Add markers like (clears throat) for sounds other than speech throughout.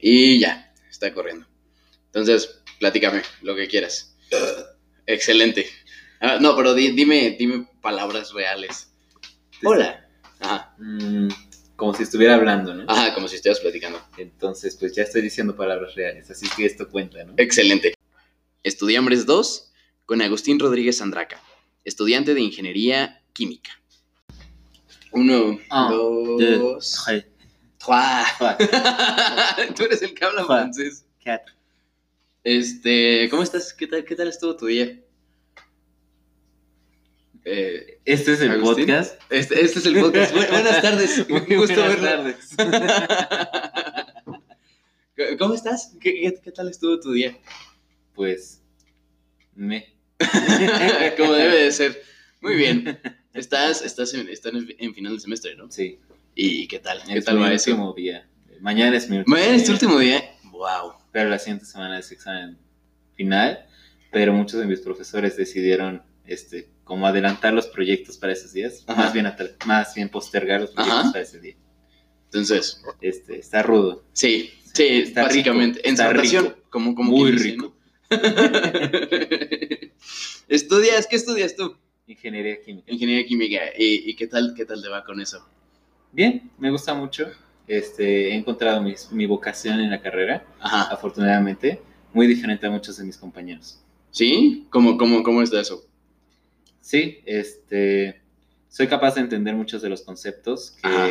Y ya, está corriendo. Entonces, platícame lo que quieras. Excelente. Ah, no, pero di- dime, dime palabras reales. Hola. Ajá. Mm, como si estuviera hablando, ¿no? Ajá, como si estuvieras platicando. Entonces, pues ya estoy diciendo palabras reales, así que esto cuenta, ¿no? Excelente. Estudiambres 2 con Agustín Rodríguez Andraca, estudiante de Ingeniería Química. Uno, Ah, dos, Ay, trois. (laughs) Tú eres el que habla francés. cat. Este, ¿cómo estás? ¿Qué tal, qué tal estuvo tu día? Eh, Este es el ¿Agustín? podcast. este, este es el podcast. Bu- buenas tardes. (laughs) Muy gusto buenas tardes. (laughs) ¿Cómo estás? ¿Qué, qué, qué tal estuvo tu día? Pues, me. Como debe de ser. Muy bien. Estás, estás, en, estás en- en final de semestre, ¿no? Sí, ¿Y qué tal? ¿Qué es tal mi va eso? último día. Mañana es mi último Mañana es tu día, último día. Wow. Pero la siguiente semana es examen final. Pero muchos de mis profesores decidieron, este, como adelantar los proyectos para esos días. Ajá. Más bien, más bien postergar los proyectos Ajá. para ese día. Entonces, Este, está rudo. sí, sí, Está básicamente. rico, en está rico. como, como Muy dice, rico. ¿no? (laughs) ¿Estudias? ¿Qué estudias tú? Ingeniería química. Ingeniería química. ¿Y, y qué tal, qué tal te va con eso? Bien, me gusta mucho. Este, he encontrado mis- mi vocación en la carrera, Ajá. afortunadamente, muy diferente a muchos de mis compañeros. ¿Sí? ¿Cómo, cómo, cómo es de eso? Sí, este, soy capaz de entender muchos de los conceptos que Ajá.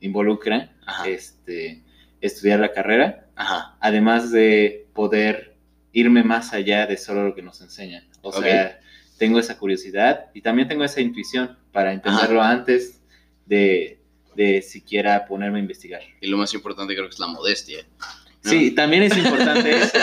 involucran Ajá. este, estudiar la carrera, Ajá. además de poder irme más allá de solo lo que nos enseñan. O sea, tengo esa curiosidad y también tengo esa intuición para entenderlo antes de, de siquiera ponerme a investigar. Y lo más importante creo que es la modestia. ¿no? Sí, también es importante (laughs) eso.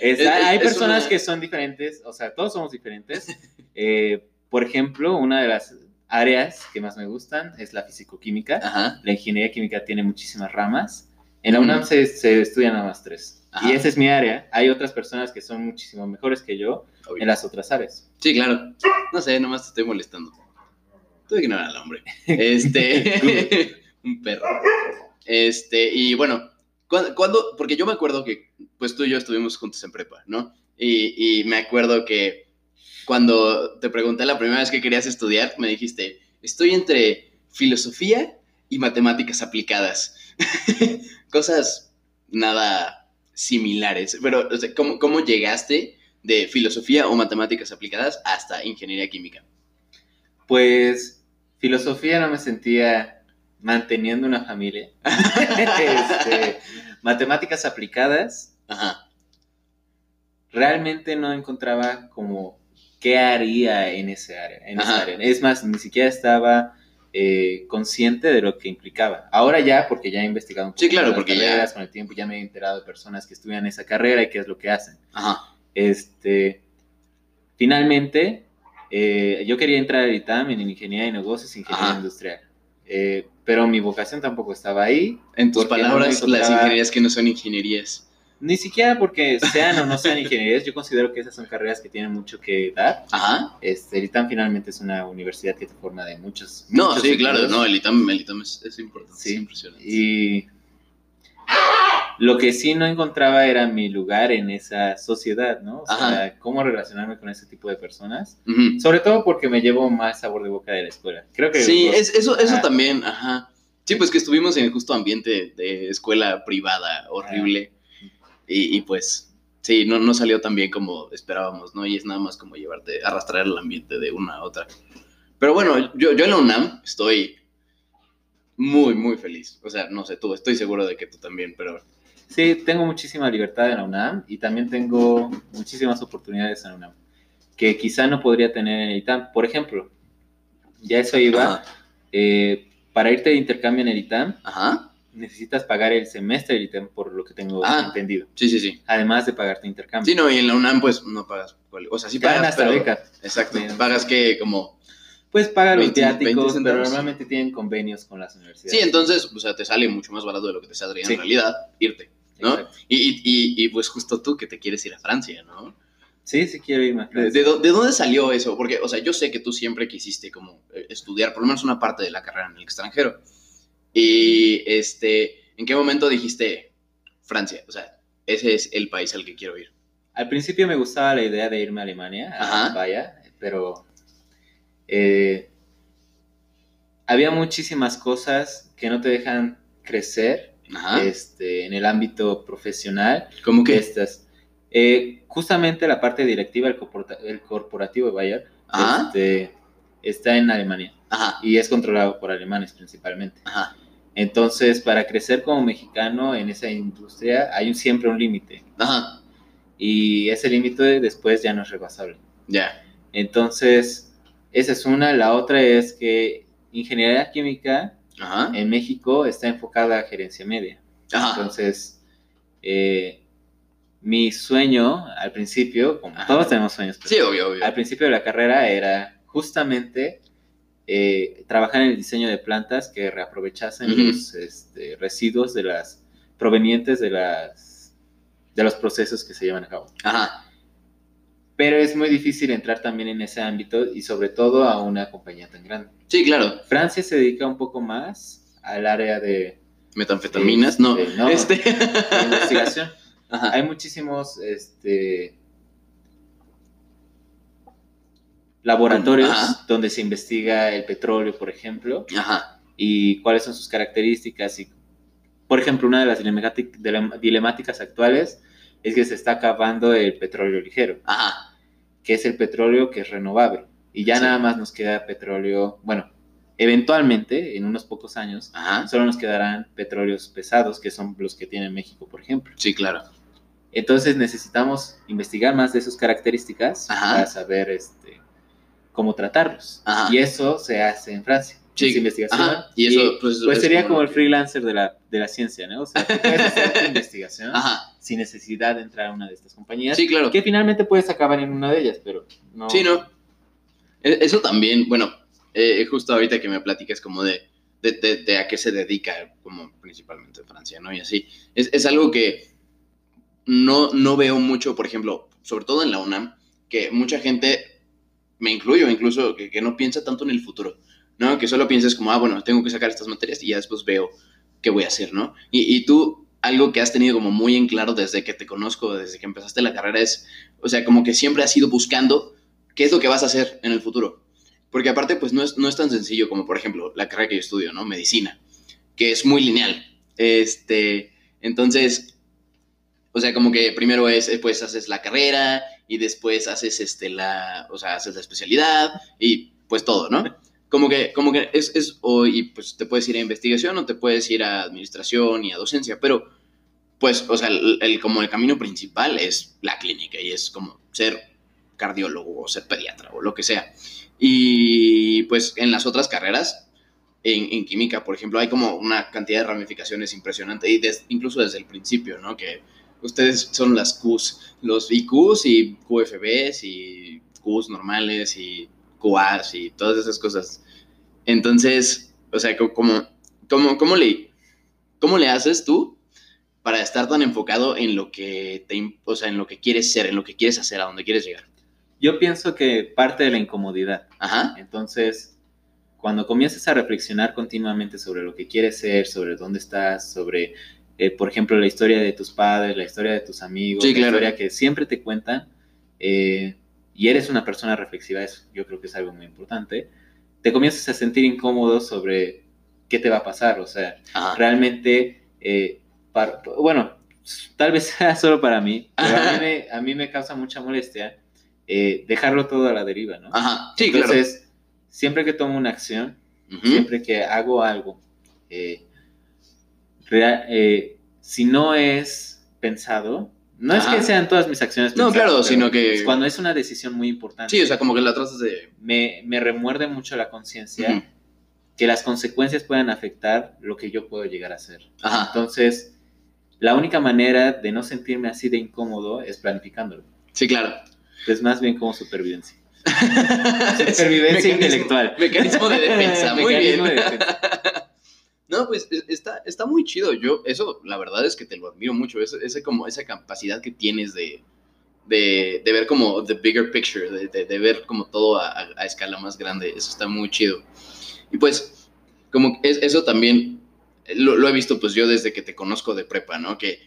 Es- Es- hay es personas una- que son diferentes, o sea, todos somos diferentes. Eh, por ejemplo, una de las áreas que más me gustan es la fisicoquímica. Ajá. La ingeniería química tiene muchísimas ramas. En la. UNAM se, se estudian nada más tres. Ajá. Y esa es mi área. Hay otras personas que son muchísimo mejores que yo Obvio. en las otras áreas. Sí, claro. No sé, nomás te estoy molestando. Tú ignorar al hombre. (laughs) Este. (laughs) un perro. Este, y bueno, ¿cuándo, cuándo- Porque yo me acuerdo que, pues tú y yo estuvimos juntos en prepa, ¿no? Y, y me acuerdo que cuando te pregunté la primera vez que querías estudiar, me dijiste, estoy entre filosofía y matemáticas aplicadas. (laughs) Cosas nada similares. Pero, o sea, ¿cómo, ¿cómo llegaste de filosofía o matemáticas aplicadas hasta ingeniería química? Pues filosofía no me sentía manteniendo una familia. (laughs) Este, matemáticas aplicadas Ajá. realmente no encontraba como qué haría en ese área. En esa área. Es más, ni siquiera estaba eh, consciente de lo que implicaba. Ahora ya, porque ya he investigado un poco Sí, claro, porque ya- carreras, con el tiempo ya me he enterado de personas que estudian esa carrera y qué es lo que hacen. Ajá. Este, finalmente, eh, yo quería entrar al ITAM en ingeniería de negocios ingeniería Ajá. industrial. Eh, pero mi vocación tampoco estaba ahí. En tus no palabras, las ingenierías que no son ingenierías. Ni siquiera porque sean o no sean ingenierías, yo considero que esas son carreras que tienen mucho que dar. Ajá. Este, el ITAM finalmente es una universidad que te forma de muchos. No, muchos sí, claro, no, el ITAM, el ITAM es, es importante, Sí. es impresionante. Y lo que sí no encontraba era mi lugar en esa sociedad, ¿no? O sea, Ajá. cómo relacionarme con ese tipo de personas. Ujú. Sobre todo porque me llevo más sabor de boca de la escuela. Creo que Sí, es, eso, eso Ajá. también, ajá. Sí, pues que estuvimos en el justo ambiente de escuela privada horrible. Y, y pues, sí, no, no salió tan bien como esperábamos, ¿no? Y es nada más como llevarte, arrastrar el ambiente de una a otra. Pero bueno, yo, yo en la UNAM estoy muy, muy feliz. O sea, no sé tú, estoy seguro de que tú también, pero... Sí, tengo muchísima libertad en la UNAM y también tengo muchísimas oportunidades en la UNAM que quizá no podría tener en el ITAM. Por ejemplo, ya eso iba, eh, para irte de intercambio en el ITAM Ajá. necesitas pagar el semestre del ITAM por lo que tengo Ah. entendido, Sí, sí, sí. además de pagarte intercambio. Sí, no, y en la UNAM pues no pagas. O sea, sí Te pagas, hasta pero... beca. Exacto. Pagas que como... Pues paga los 20 20 viáticos, pero normalmente tienen convenios con las universidades. Sí, entonces, o sea, te sale mucho más barato de lo que te saldría Sí. en realidad irte, ¿no? Y, y, pues justo tú que te quieres ir a Francia, ¿no? Sí, sí quiero irme. a ¿De, Francia. de dó- de dónde salió eso? Porque, o sea, yo sé que tú siempre quisiste como eh, estudiar por lo menos una parte de la carrera en el extranjero. Y, este, ¿en qué momento dijiste, Francia. O sea, ese es el país al que quiero ir. Al principio me gustaba la idea de irme a Alemania, a. Vaya, pero eh, había muchísimas cosas que no te dejan crecer Ajá. este, en el ámbito profesional. ¿Cómo que estas. Eh, justamente la parte directiva, el, el corporativo de Bayer, este, está en Alemania Ajá. y es controlado por alemanes principalmente. Ajá. Entonces, para crecer como mexicano en esa industria hay un- siempre un límite y ese límite después ya no es rebasable. Ya. Entonces, esa es una. La otra es que ingeniería química Ajá. en México está enfocada a gerencia media. Ajá. Entonces, eh, mi sueño al principio, como Ajá. todos tenemos sueños, pero Sí, obvio, obvio. al principio de la carrera era justamente eh, trabajar en el diseño de plantas que reaprovechasen los este, residuos de las provenientes de las de los procesos que se llevan a cabo. Ajá. Pero es muy difícil entrar también en ese ámbito y sobre todo a una compañía tan grande. Sí, claro. Francia se dedica un poco más al área de, Metanfetaminas, no. Este, no. Este. de investigación. (laughs) Ajá. Hay muchísimos este, laboratorios Ajá. donde se investiga el petróleo, por ejemplo, Ajá. y cuáles son sus características. Y, por ejemplo, una de las dilemátic- dilem- dilemáticas actuales es que se está acabando el petróleo ligero, Ajá. que es el petróleo que es renovable. Y ya Sí. nada más nos queda petróleo, bueno, eventualmente, en unos pocos años, Ajá. solo nos quedarán petróleos pesados, que son los que tiene México, por ejemplo. Sí, claro. Entonces necesitamos investigar más de sus características Ajá. para saber este, cómo tratarlos. Y eso se hace en Francia. Sí. investigación. Ajá. Y eso, pues, es sería como el freelancer de la, de la ciencia, ¿no? O sea, puedes hacer tu (laughs) investigación Ajá. sin necesidad de entrar a una de estas compañías. Sí, claro. Que finalmente puedes acabar en una de ellas, pero no. Sí, no. E- Eso también, bueno, eh, justo ahorita que me platicas como de, de, de- de a qué se dedica, como principalmente Francia, ¿no? Y así. Es, es algo que no, no veo mucho, por ejemplo, sobre todo en la UNAM, que mucha gente, me incluyo incluso, que, que no piensa tanto en el futuro, ¿no? Que solo piensas como, ah, bueno, tengo que sacar estas materias y ya después veo qué voy a hacer, ¿no? Y, y tú, algo que has tenido como muy en claro desde que te conozco, desde que empezaste la carrera, es, o sea, como que siempre has ido buscando qué es lo que vas a hacer en el futuro. Porque aparte, pues no es, no es tan sencillo como, por ejemplo, la carrera que yo estudio, ¿no? Medicina, que es muy lineal. Este, entonces, o sea, como que primero es, pues haces la carrera y después haces, este, la, o sea, haces la especialidad y pues todo, ¿no? Como que, como que es, es o, y pues te puedes ir a investigación o te puedes ir a administración y a docencia, pero pues, o sea, el, el- como el camino principal es la clínica y es como ser cardiólogo o ser pediatra o lo que sea. Y pues en las otras carreras, en, en química, por ejemplo, hay como una cantidad de ramificaciones impresionante y des- incluso desde el principio, ¿no? Que ustedes son las Qs, los IQs y QFBs y Qs normales y QAs y todas esas cosas. Entonces, o sea, co- como, como, ¿cómo, le, ¿cómo le haces tú para estar tan enfocado en lo que te, o sea, en lo que quieres ser, en lo que quieres hacer, a donde quieres llegar? Yo pienso que parte de la incomodidad. Ajá. Entonces, cuando comienzas a reflexionar continuamente sobre lo que quieres ser, sobre dónde estás, sobre, eh, por ejemplo, la historia de tus padres, la historia de tus amigos, Sí, la claro. historia que siempre te cuentan, eh, y eres una persona reflexiva, eso yo creo que es algo muy importante, te comienzas a sentir incómodo sobre qué te va a pasar, o sea, Ajá. realmente, eh, par- bueno, tal vez (laughs) sea solo para mí, pero a mí me, a mí me causa mucha molestia eh, dejarlo todo a la deriva, ¿no? Ajá. Sí, claro. Entonces, siempre que tomo una acción, siempre que hago algo, eh, eh, si no es pensado, no es que sean todas mis acciones No, pensadas, claro, sino que- cuando es una decisión muy importante, Sí, o sea, como que la tratas de... me, me remuerde mucho la conciencia que las consecuencias puedan afectar lo que yo puedo llegar a hacer. Ajá. Entonces, la única manera de no sentirme así de incómodo es planificándolo. Sí, claro. Es más bien como supervivencia. (laughs) Supervivencia Mecanismo- intelectual. Mecanismo de defensa. (laughs) Muy bien. Mecanismo de defensa. No, pues e- está, está muy chido. Yo, eso, la verdad es que te lo admiro mucho. Ese, ese como, esa capacidad que tienes de, de, de ver como the bigger picture, de, de- ver como todo a, a- escala más grande. Eso está muy chido. Y pues, como es, eso también lo, lo he visto pues yo desde que te conozco de prepa, ¿no? Que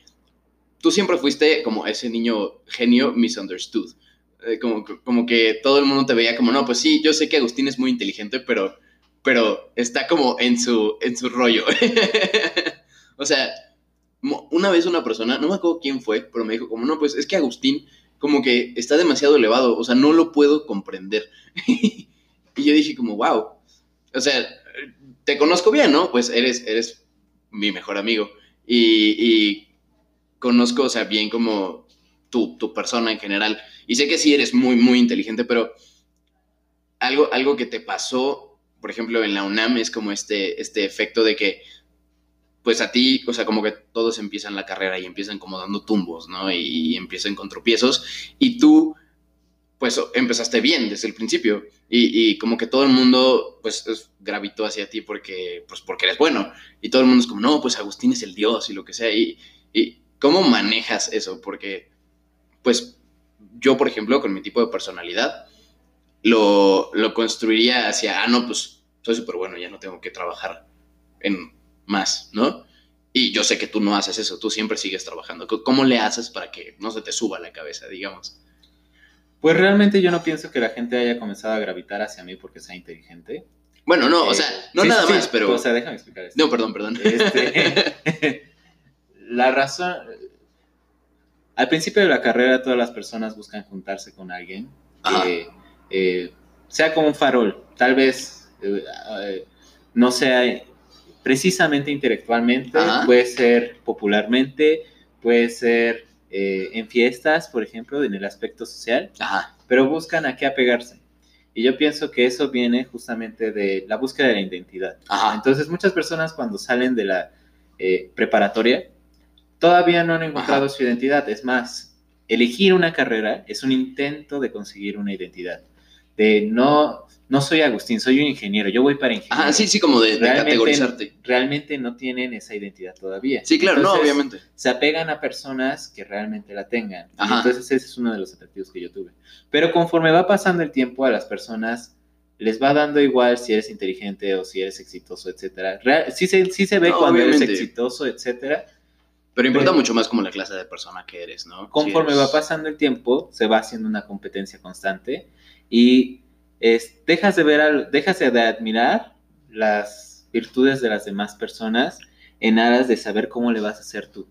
tú siempre fuiste como ese niño genio misunderstood. Eh, como, como que todo el mundo te veía como, no, pues sí, yo sé que Agustín es muy inteligente, pero, pero está como en su, en su rollo. (laughs) o sea, una vez una persona, no me acuerdo quién fue, pero me dijo como, no, pues es que Agustín como que está demasiado elevado, o sea, no lo puedo comprender. (laughs) y yo dije como, wow, o sea, te conozco bien, ¿no? Pues eres, eres mi mejor amigo y, y conozco, o sea, bien como tu, tu, persona en general. Y sé que sí eres muy, muy inteligente, pero algo, algo que te pasó, por ejemplo, en la UNAM es como este, este efecto de que pues a ti, o sea, como que todos empiezan la carrera y empiezan como dando tumbos, ¿no? Y, empiezan con tropiezos y tú, pues empezaste bien desde el principio y, como que todo el mundo, pues gravitó hacia ti porque, pues porque eres bueno y todo el mundo es como, no, pues Agustín es el Dios y lo que sea. Y, y ¿cómo manejas eso? Porque, pues yo, por ejemplo, con mi tipo de personalidad, lo, lo construiría hacia, ah, no, pues soy súper bueno, ya no tengo que trabajar en más, ¿no? Y yo sé que tú no haces eso, tú siempre sigues trabajando. ¿Cómo le haces para que no se te suba la cabeza, digamos? Pues realmente yo no pienso que la gente haya comenzado a gravitar hacia mí porque sea inteligente. Bueno, no, o sea, eh, no nada más, pero... O sea, déjame explicar esto. No, perdón, perdón. Este, (laughs) (laughs) la razón... Al principio de la carrera todas las personas buscan juntarse con alguien que eh, sea como un farol. Tal vez eh, no sea precisamente intelectualmente, puede ser popularmente, puede ser eh, en fiestas, por ejemplo, en el aspecto social, pero buscan a qué apegarse. Y yo pienso que eso viene justamente de la búsqueda de la identidad. Entonces, muchas personas cuando salen de la eh, preparatoria, todavía no han encontrado su identidad. Es más, elegir una carrera es un intento de conseguir una identidad. De no, no soy Agustín, soy un ingeniero, yo voy para ingeniero. Ah, sí, sí, como de, categorizarte. Realmente no tienen esa identidad todavía. Sí, claro, no, obviamente. Se apegan a personas que realmente la tengan. entonces ese es uno de los atractivos que yo tuve. Pero conforme va pasando el tiempo a las personas les va dando igual si eres inteligente o si eres exitoso, etcétera. sí, se, sí se ve cuando eres exitoso, etcétera. Pero importa mucho más como la clase de persona que eres, ¿no? Conforme va pasando el tiempo, se va haciendo una competencia constante y es, dejas, de ver dejas de admirar las virtudes de las demás personas en aras de saber cómo le vas a hacer tú.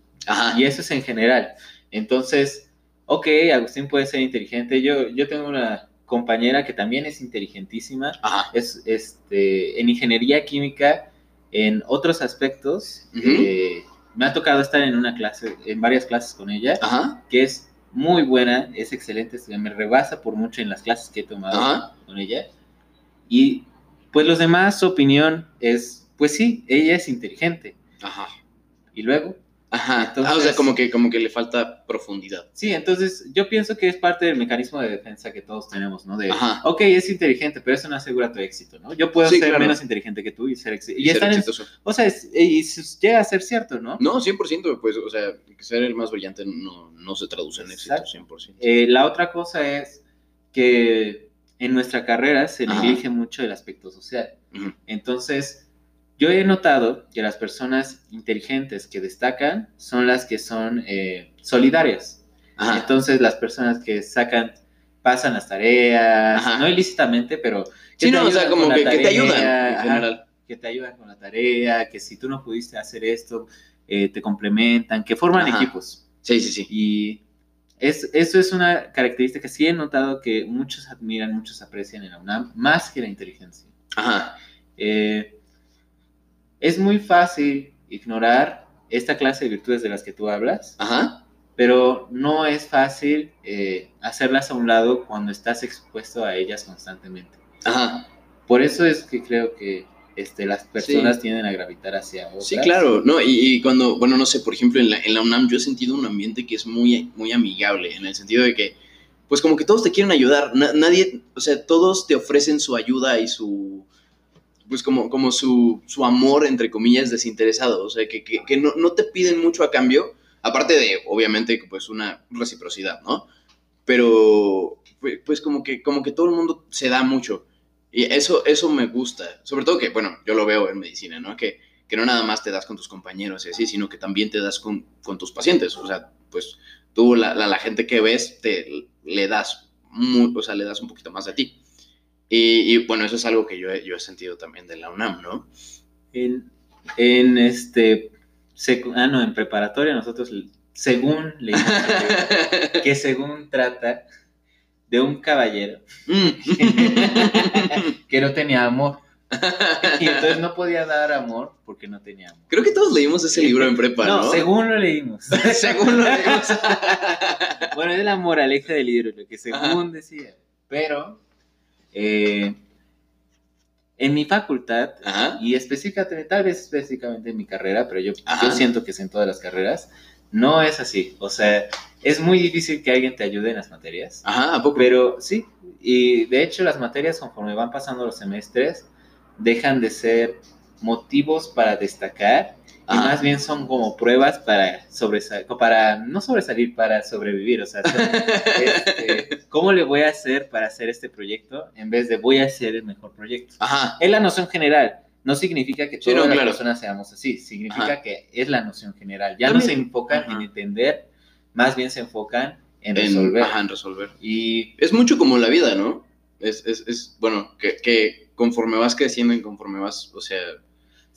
Y eso es en general. Entonces, ok, Agustín puede ser inteligente. Yo, yo tengo una compañera que también es inteligentísima. Es este, en ingeniería química, en otros aspectos. Eh, me ha tocado estar en una clase, en varias clases con ella, que es muy buena, es excelente, me rebasa por mucho en las clases que he tomado con ella. Y pues los demás, su opinión es, pues sí, ella es inteligente. Ajá. Y luego, Ajá. ah, o sea, como que, como que le falta profundidad. Sí, entonces yo pienso que es parte del mecanismo de defensa que todos tenemos, ¿no? De, Ajá. ok, es inteligente, pero eso no asegura tu éxito, ¿no? Yo puedo ser menos inteligente que tú y ser, y exitoso. o sea, y llega a ser cierto, ¿no? No, 100%, pues, o sea, ser el más brillante no, no se traduce en éxito, 100%. Eh, la otra cosa es que en nuestra carrera se nelige mucho el aspecto social. Entonces yo he notado que las personas inteligentes que destacan son las que son eh, solidarias. Entonces, las personas que sacan, pasan las tareas, no ilícitamente, pero... Que sí, no, o sea, como que, te ayudan en general. Que te ayudan con la tarea, que si tú no pudiste hacer esto, eh, te complementan, que forman equipos. Sí, sí, sí. Y es, eso es una característica que sí he notado que muchos admiran, muchos aprecian en la UNAM, más que la inteligencia. Ajá. Eh, es muy fácil ignorar esta clase de virtudes de las que tú hablas, pero no es fácil eh, hacerlas a un lado cuando estás expuesto a ellas constantemente. Por eso es que creo que este, las personas tienden a gravitar hacia otras. Sí, claro, no, y, cuando, bueno, no sé, por ejemplo, en la, en la, UNAM yo he sentido un ambiente que es muy, muy amigable, en el sentido de que, pues como que todos te quieren ayudar, nadie, o sea, todos te ofrecen su ayuda y su, pues como, como su, su, amor, entre comillas, desinteresado, o sea, que, que, no, no, te piden mucho a cambio, aparte de, obviamente, pues una reciprocidad, ¿no? Pero, pues, pues como que, como que todo el mundo se da mucho, y eso, eso me gusta, sobre todo que, bueno, yo lo veo en medicina, ¿no? Que, que no nada más te das con tus compañeros y así, sino que también te das con, con tus pacientes, o sea, pues tú, la, la, la gente que ves, te le das, muy, o sea, le das un poquito más de ti. Y, y bueno, eso es algo que yo, he- yo he sentido también de la UNAM, ¿no? En, en este. ah, no, en preparatoria nosotros, según leímos (laughs) que, según trata de un caballero Mm. (laughs) que no tenía amor. Y entonces no podía dar amor porque no tenía amor. Creo que todos leímos ese libro en prepa, ¿no? No, según lo leímos. (laughs) Según lo leímos. bueno, es la moraleja del libro, lo que según decía. Pero, eh, en mi facultad, Ajá. y específicamente, tal vez específicamente en mi carrera, pero yo, siento que es en todas las carreras, no es así. O sea, es muy difícil que alguien te ayude en las materias. Ajá, ¿a poco? Pero sí, y de hecho las materias conforme van pasando los semestres dejan de ser motivos para destacar y Ajá. más bien son como pruebas para sobresalir, para no sobresalir, para sobrevivir, o sea, son, (laughs) este, ¿cómo le voy a hacer para hacer este proyecto en vez de voy a hacer el mejor proyecto? Ajá. Es la noción general. No significa que Sí, todas no, las claro. personas seamos así, significa Ajá. que es la noción general. Ya no se También- enfocan en entender, más bien se enfocan en En- resolver. Ajá, en resolver. Y Es mucho como la vida, ¿no? Es, es, es bueno, que, que conforme vas creciendo y conforme vas, o sea,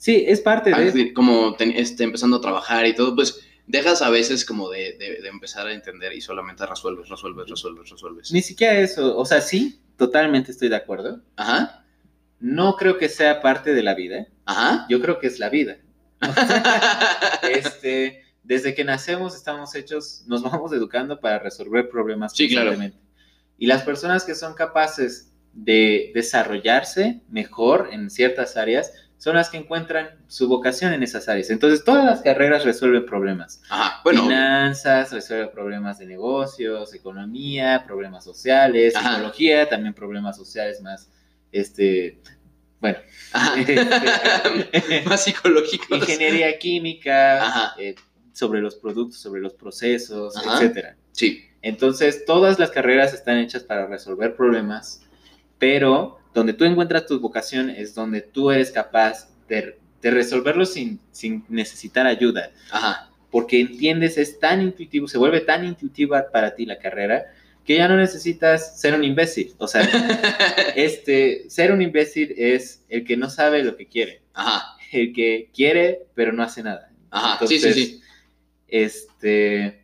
sí, es parte de... como ten- este, empezando a trabajar y todo, pues dejas a veces como de, de- de empezar a entender y solamente resuelves, resuelves, resuelves, resuelves. Ni siquiera eso, o sea, sí, totalmente estoy de acuerdo. Ajá, No creo que sea parte de la vida, ajá. yo creo que es la vida. (laughs) (laughs) Este, desde que nacemos estamos hechos, nos vamos educando para resolver problemas Sí, claro. Y las personas que son capaces de desarrollarse mejor en ciertas áreas son las que encuentran su vocación en esas áreas. Entonces, todas las carreras resuelven problemas. Ajá, bueno, Finanzas, resuelve problemas de negocios, economía, problemas sociales, Ajá. psicología, también problemas sociales más, este, bueno, este, (laughs) (laughs) más psicológicos. ingeniería química, eh, sobre los productos, sobre los procesos, Ajá. etcétera. Sí, Entonces, todas las carreras están hechas para resolver problemas, pero donde tú encuentras tu vocación es donde tú eres capaz de, de resolverlos sin, sin necesitar ayuda ajá. porque entiendes, es tan intuitivo, se vuelve tan intuitiva para ti la carrera, que ya no necesitas ser un imbécil. O sea, (laughs) este, ser un imbécil es el que no sabe lo que quiere, Ajá, el que quiere pero no hace nada. ajá. sí, sí, sí. Este,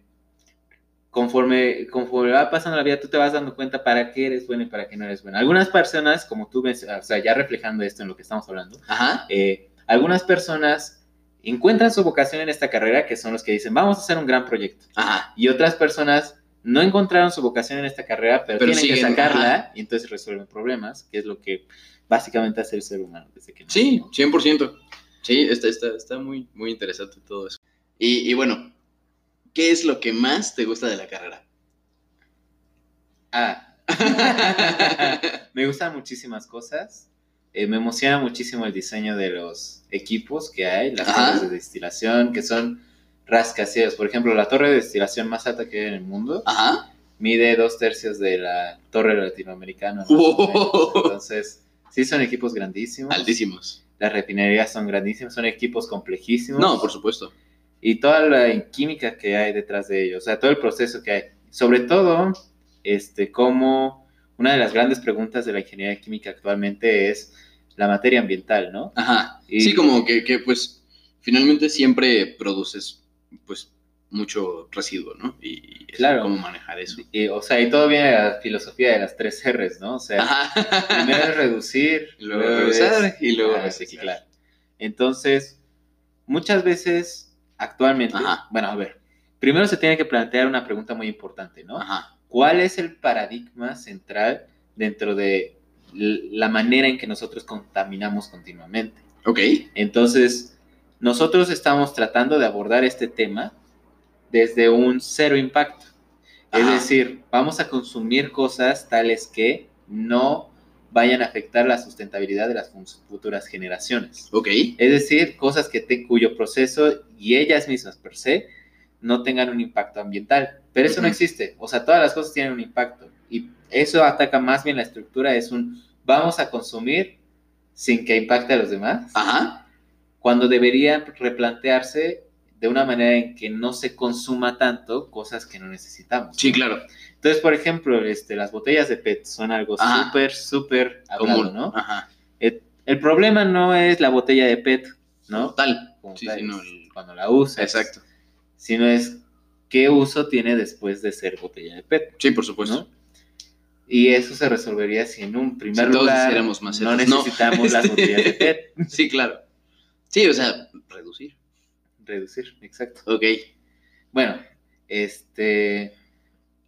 conforme, conforme va pasando la vida, tú te vas dando cuenta para qué eres bueno y para qué no eres bueno. Algunas personas, como tú ves, o sea, ya reflejando esto en lo que estamos hablando, Ajá. eh, algunas personas encuentran su vocación en esta carrera, que son los que dicen, vamos a hacer un gran proyecto. Ajá. Y otras personas no encontraron su vocación en esta carrera, pero, Pero tienen que siguen, sacarla y entonces resuelven problemas, que es lo que básicamente hace el ser humano desde que Sí, ¿no? 100%. Sí, está, está, está muy, muy interesante todo eso. Y, y bueno, ¿qué es lo que más te gusta de la carrera? Ah. (laughs) me gustan muchísimas cosas. Eh, me emociona muchísimo el diseño de los equipos que hay, las Ajá. torres de destilación, que son rascacielos. Por ejemplo, la torre de destilación más alta que hay en el mundo Ajá. mide dos tercios de la torre latinoamericana. Entonces, sí son equipos grandísimos. Altísimos. Las refinerías son grandísimas, son equipos complejísimos. No, por supuesto. Y toda la química que hay detrás de ellos, o sea, todo el proceso que hay. Sobre todo, este, como una de las grandes preguntas de la ingeniería química actualmente es la materia ambiental, ¿no? Ajá. Y- Sí, como que, que, pues finalmente siempre produces pues mucho residuo, ¿no? Y, y Claro. cómo manejar eso. Y, o sea, y todo viene de la filosofía de las tres R's, ¿no? O sea, Ajá. primero es reducir, (laughs) luego reusar, y luego reciclar. reciclar. Entonces, muchas veces, actualmente, Ajá. bueno, a ver, primero se tiene que plantear una pregunta muy importante, ¿no? Ajá. ¿Cuál es el paradigma central dentro de la manera en que nosotros contaminamos continuamente? Ok. Entonces, nosotros estamos tratando de abordar este tema desde un cero impacto. Es decir, vamos a consumir cosas tales que no vayan a afectar la sustentabilidad de las futuras generaciones. Ok. Es decir, cosas que te- cuyo proceso y ellas mismas per se no tengan un impacto ambiental. Pero eso no existe. O sea, todas las cosas tienen un impacto. Y eso ataca más bien la estructura. Es un vamos a consumir sin que impacte a los demás. Ajá. Cuando debería replantearse de una manera en que no se consuma tanto cosas que no necesitamos. Sí, claro. Entonces, por ejemplo, este, las botellas de PET son algo súper, súper hablado, ¿no? Ajá. El, el, problema no es la botella de PET, ¿no? Tal. Como Sí, tal, sí, no, es el- Cuando la usas. Exacto. Sino es qué uso tiene después de ser botella de PET, Sí, por supuesto. ¿no? Y eso se resolvería si en un primer Si lugar no etos. No. necesitamos las botellas de (laughs) PET. Sí, claro. Sí, o sea, reducir. Reducir, exacto. Ok. Bueno, este.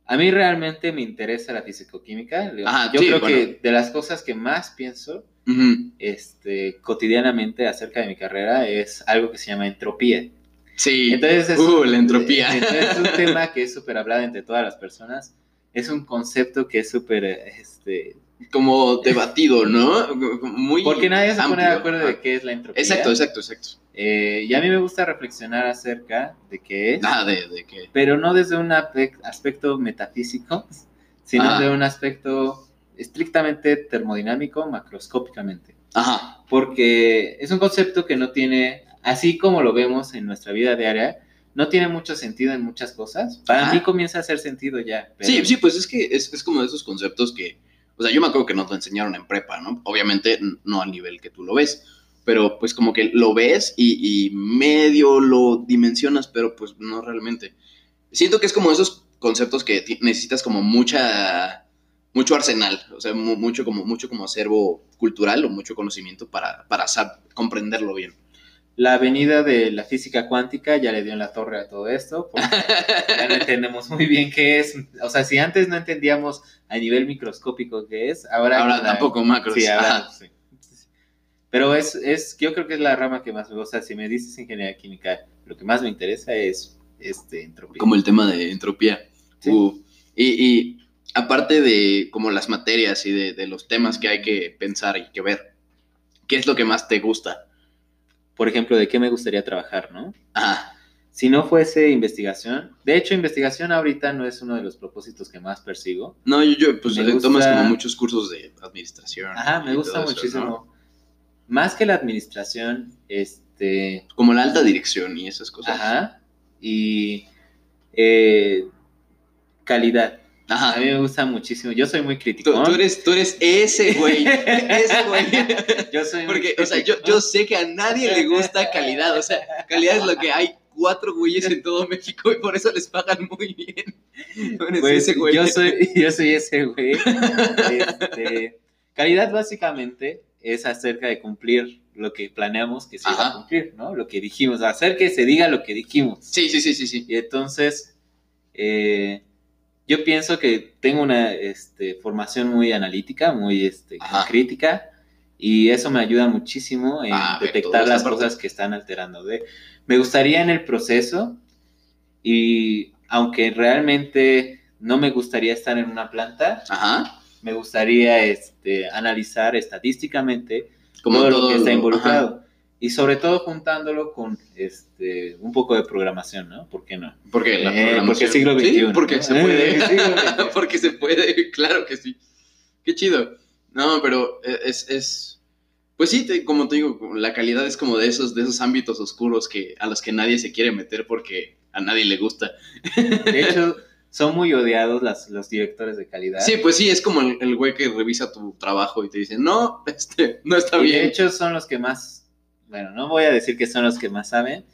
A mí realmente me interesa la fisicoquímica. Ajá, Yo sí, creo bueno. que de las cosas que más pienso este, cotidianamente acerca de mi carrera es algo que se llama entropía. Sí. Entonces es, Uh, la entropía. (laughs) entonces es un tema que es (laughs) súper hablado entre todas las personas. Es un concepto que es súper, este, Como debatido, ¿no? Muy porque nadie se pone de acuerdo de qué es la entropía. Exacto, exacto, exacto. Eh, y a mí me gusta reflexionar acerca de qué es, Nada de, de que. pero no desde un aspecto metafísico, sino Ajá. de un aspecto estrictamente termodinámico, macroscópicamente. Ajá. Porque es un concepto que no tiene, así como lo vemos en nuestra vida diaria, no tiene mucho sentido en muchas cosas. Para Ajá. mí comienza a hacer sentido ya. pero- Sí, sí, pues es que es, es como de esos conceptos que. O sea, yo me acuerdo que nos lo enseñaron en prepa, ¿no? Obviamente no al nivel que tú lo ves. Pero pues como que lo ves y, y medio lo dimensionas, pero pues no realmente. Siento que es como esos conceptos que necesitas como mucha. Mucho arsenal, o sea, mu- mucho como, mucho como acervo cultural o mucho conocimiento para, para comprenderlo bien. La avenida de la física cuántica ya le dio en la torre a todo esto, porque (laughs) ya no entendemos muy bien qué es. O sea, si antes no entendíamos a nivel microscópico qué es, ahora... Ahora la- tampoco macros. Sí, ahora sí. Pero es, es, yo creo que es la rama que más me gusta. Si me dices ingeniería química, lo que más me interesa es este, entropía. como el tema de entropía. Sí. Uh, y, y aparte de como las materias y de, de los temas que hay que pensar y que ver, ¿qué es lo que más te gusta? Por ejemplo, de qué me gustaría trabajar, ¿no? Ah, Si no fuese investigación, de hecho, investigación ahorita no es uno de los propósitos que más persigo. no, yo, yo, pues eh, tomas gusta- como muchos cursos de administración. Ajá, me gusta eso, muchísimo. ¿no? Más que la administración, este, Como la alta dirección y esas cosas. ajá, y eh, calidad. Ajá. A mí me gusta muchísimo. Yo soy muy crítico. Tú, tú eres, tú eres ese güey, (laughs) ese güey. Yo soy muy Porque, o sea, yo, yo sé que a nadie le gusta calidad, o sea, calidad es lo que hay cuatro güeyes en todo México y por eso les pagan muy bien. Tú eres Pues, ese güey. yo soy, (laughs) yo soy ese güey. Este, calidad básicamente es acerca de cumplir lo que planeamos que se iba a Ajá. cumplir, ¿no? Lo que dijimos, hacer que se diga lo que dijimos. Sí, sí, sí, sí, sí. Y entonces, eh, yo pienso que tengo una este, formación muy analítica, muy este, crítica, y eso me ayuda muchísimo en Ah, detectar las parte. cosas que están alterando. De, me gustaría en el proceso, y aunque realmente no me gustaría estar en una planta, Ajá. me gustaría este, analizar estadísticamente Como todo, todo lo que está involucrado. Y sobre todo juntándolo con este, un poco de programación, ¿no? ¿Por qué no? Porque la Eh, programación- porque siglo Sí, XXI, porque ¿no? se puede. Eh, (laughs) porque se puede, claro que sí. Qué chido. No, pero es, es pues sí, te- como te digo, la calidad es como de esos, de esos ámbitos oscuros que, a los que nadie se quiere meter porque a nadie le gusta. De hecho, (laughs) son muy odiados las, los directores de calidad. Sí, pues sí, es como el, el güey que revisa tu trabajo y te dice, no, este, no está y bien. de hecho son los que más, bueno, no voy a decir que son los que más saben,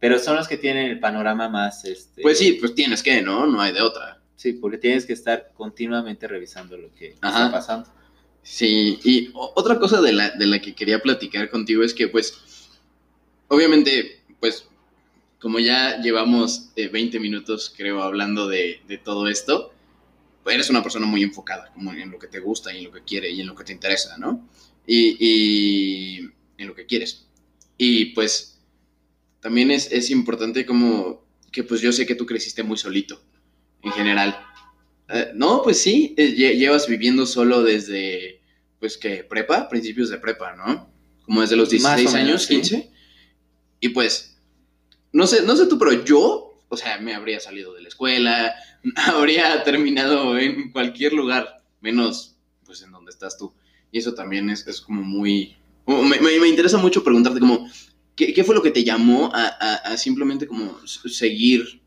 pero son los que tienen el panorama más, este, Pues sí, pues tienes que, ¿no? No hay de otra. sí, porque tienes que estar continuamente revisando lo que Ajá. está pasando. Sí, y otra cosa de la, de la que quería platicar contigo es que, pues, obviamente, pues, como ya llevamos eh, 20 minutos, creo, hablando de, de todo esto, eres una persona muy enfocada, como en lo que te gusta y en lo que quiere y en lo que te interesa, ¿no? Y, y en lo que quieres. Y pues, también es, es importante como que, pues, yo sé que tú creciste muy solito, en general. Eh, no, pues sí, eh, lle- llevas viviendo solo desde, pues que prepa, principios de prepa, ¿no? Como desde los Más o 16 menos, años, sí. 15. Y pues, no sé, no sé tú, pero yo, o sea, me habría salido de la escuela, (laughs) habría terminado en cualquier lugar, menos pues en donde estás tú. Y eso también es, es como muy... Me, me- me interesa mucho preguntarte como, ¿qué, qué fue lo que te llamó a, a- a simplemente como seguir,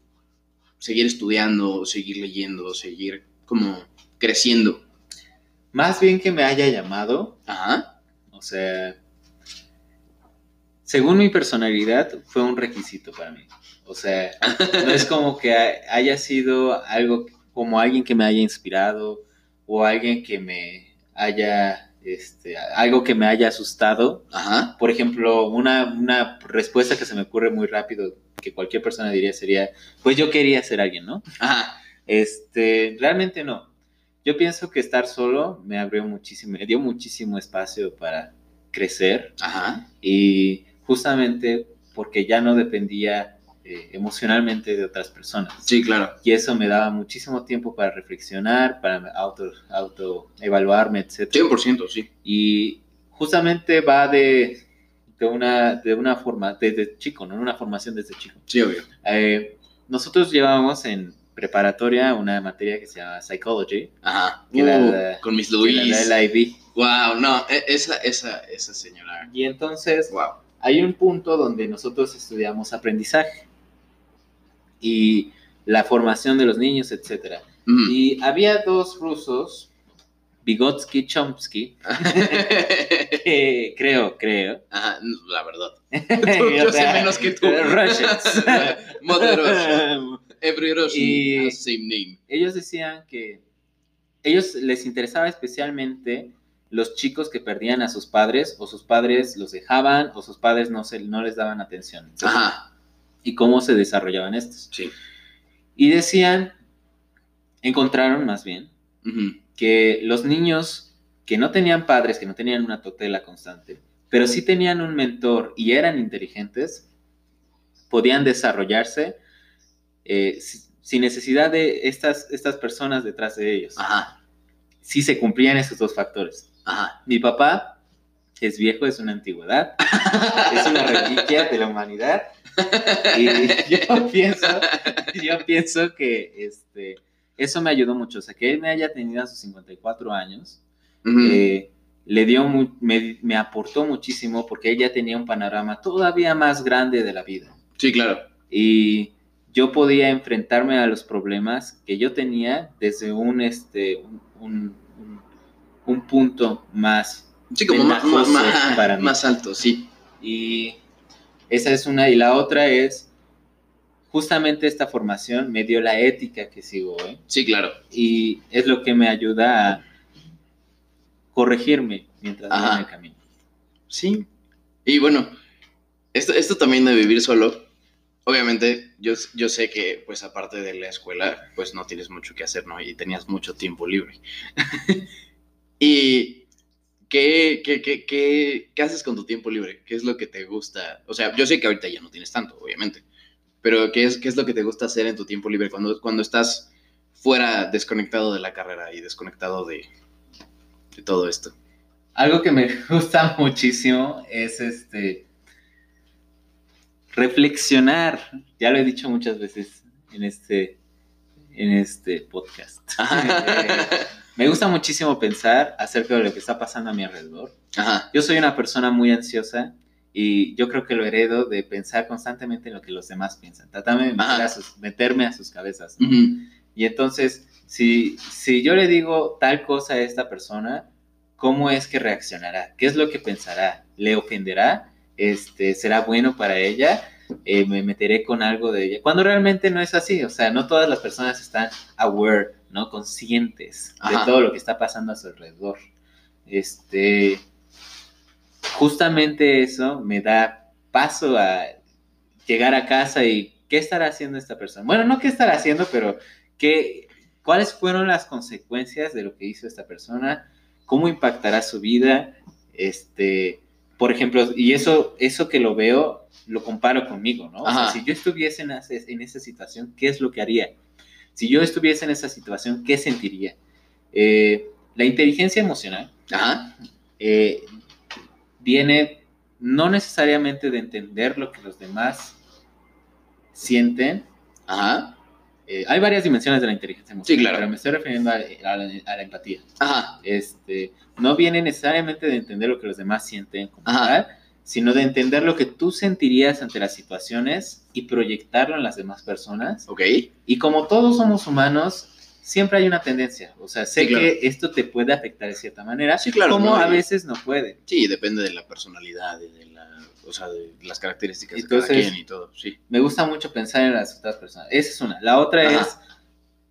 seguir estudiando, seguir leyendo, seguir como creciendo? Más bien que me haya llamado, Ajá. o sea, según mi personalidad, fue un requisito para mí. O sea, (laughs) no es como que ha- haya sido algo como alguien que me haya inspirado o alguien que me haya, este, algo que me haya asustado. Ajá. Por ejemplo, una, una respuesta que se me ocurre muy rápido que cualquier persona diría sería, pues yo quería ser alguien, ¿no? Ajá. Este, realmente no. Yo pienso que estar solo me abrió muchísimo, me dio muchísimo espacio para crecer Ajá. y justamente porque ya no dependía eh, emocionalmente de otras personas. Sí, claro. Y eso me daba muchísimo tiempo para reflexionar, para auto, auto evaluarme, etc. 100%, sí. Y justamente va de, de, una, de una forma, desde chico, ¿no? Una formación desde chico. Sí, obvio. Eh, nosotros llevábamos en preparatoria una materia que se llama Psychology, Ajá. La- Uh, la- con Miss que Louise. la IB. Wow, no, e- esa, esa, esa señora. Y entonces Wow. hay un punto donde nosotros estudiamos aprendizaje y la formación de los niños, etc. Mm. Y había dos rusos, Vygotsky, Chomsky, (laughs) que creo, creo. Ajá, la verdad. (laughs) yo O sé menos que tú. (laughs) Russians. Mother Russia. Every Russian Y- has same name. ellos decían que ellos les interesaba especialmente los chicos que perdían a sus padres o sus padres los dejaban o sus padres no, se, no les daban atención. Ajá. Y cómo se desarrollaban estos. Sí. Y decían, encontraron más bien, que los niños que no tenían padres, que no tenían una tutela constante, pero sí tenían un mentor y eran inteligentes, podían desarrollarse eh, si- sin necesidad de estas, estas personas detrás de ellos. Ajá. Si se cumplían esos dos factores. Ajá. Mi papá es viejo, es una antigüedad, es una reliquia de la humanidad. Y (laughs) yo pienso, yo pienso que este, eso me ayudó mucho. O sea, que él me haya tenido a sus 54 años, Ujú. eh, le dio me, me aportó muchísimo porque ella tenía un panorama todavía más grande de la vida. Sí, claro. Y yo podía enfrentarme a los problemas que yo tenía desde un, este, un, un- un- un punto más. Sí, como más, más, más- para mí. más alto, sí. Y esa es una. Y la otra es, justamente esta formación me dio la ética que sigo hoy. Sí, claro. Y es lo que me ayuda a corregirme mientras voy en el camino. Sí. Y bueno, esto, esto también de vivir solo, obviamente yo, yo sé que pues aparte de la escuela, pues no tienes mucho que hacer, ¿no? Y tenías mucho tiempo libre. (laughs) y ¿qué, qué, qué, qué, qué haces con tu tiempo libre? ¿Qué es lo que te gusta? O sea, yo sé que ahorita ya no tienes tanto, obviamente, pero ¿qué es, qué es lo que te gusta hacer en tu tiempo libre cuando, cuando estás fuera desconectado de la carrera y desconectado de, de todo esto? Algo que me (laughs) gusta muchísimo es este reflexionar. Ya lo he dicho muchas veces en este, en este podcast. (laughs) Me gusta muchísimo pensar acerca de lo que está pasando a mi alrededor. Ajá. Yo soy una persona muy ansiosa y yo creo que lo heredo de pensar constantemente en lo que los demás piensan. Tratarme de meter a sus, meterme a sus cabezas. ¿no? Ujú. Y entonces, si, si yo le digo tal cosa a esta persona, ¿cómo es que reaccionará? ¿Qué es lo que pensará? ¿Le ofenderá? Este, ¿Será bueno para ella? Eh, ¿Me meteré con algo de ella? Cuando realmente no es así. O sea, no todas las personas están aware, ¿no? Conscientes Ajá. de todo lo que está pasando a su alrededor. Este, justamente eso me da paso a llegar a casa y ¿qué estará haciendo esta persona? Bueno, no qué estará haciendo, pero ¿qué, ¿cuáles fueron las consecuencias de lo que hizo esta persona? ¿Cómo impactará su vida? Este, por ejemplo, y eso, eso que lo veo, lo comparo conmigo, ¿no? O sea, Ajá. si yo estuviese en, ese- en esa situación, ¿qué es lo que haría? Si yo estuviese en esa situación, ¿qué sentiría? Eh, la inteligencia emocional eh, viene no necesariamente de entender lo que los demás sienten. Eh, hay varias dimensiones de la inteligencia emocional, Sí, claro. pero me estoy refiriendo a, a la, a la empatía. Ajá. Este, no viene necesariamente de entender lo que los demás sienten como tal, sino de entender lo que tú sentirías ante las situaciones y proyectarlo en las demás personas. Ok. Y como todos somos humanos, siempre hay una tendencia. O sea, sé Sí, claro. que esto te puede afectar de cierta manera, Sí, claro, como ¿no? a veces no puede. Sí, depende de la personalidad de la, o sea, de las características de Entonces- cada quien y todo. Sí. Me gusta mucho pensar en las otras personas. Esa es una. La otra Ajá. es,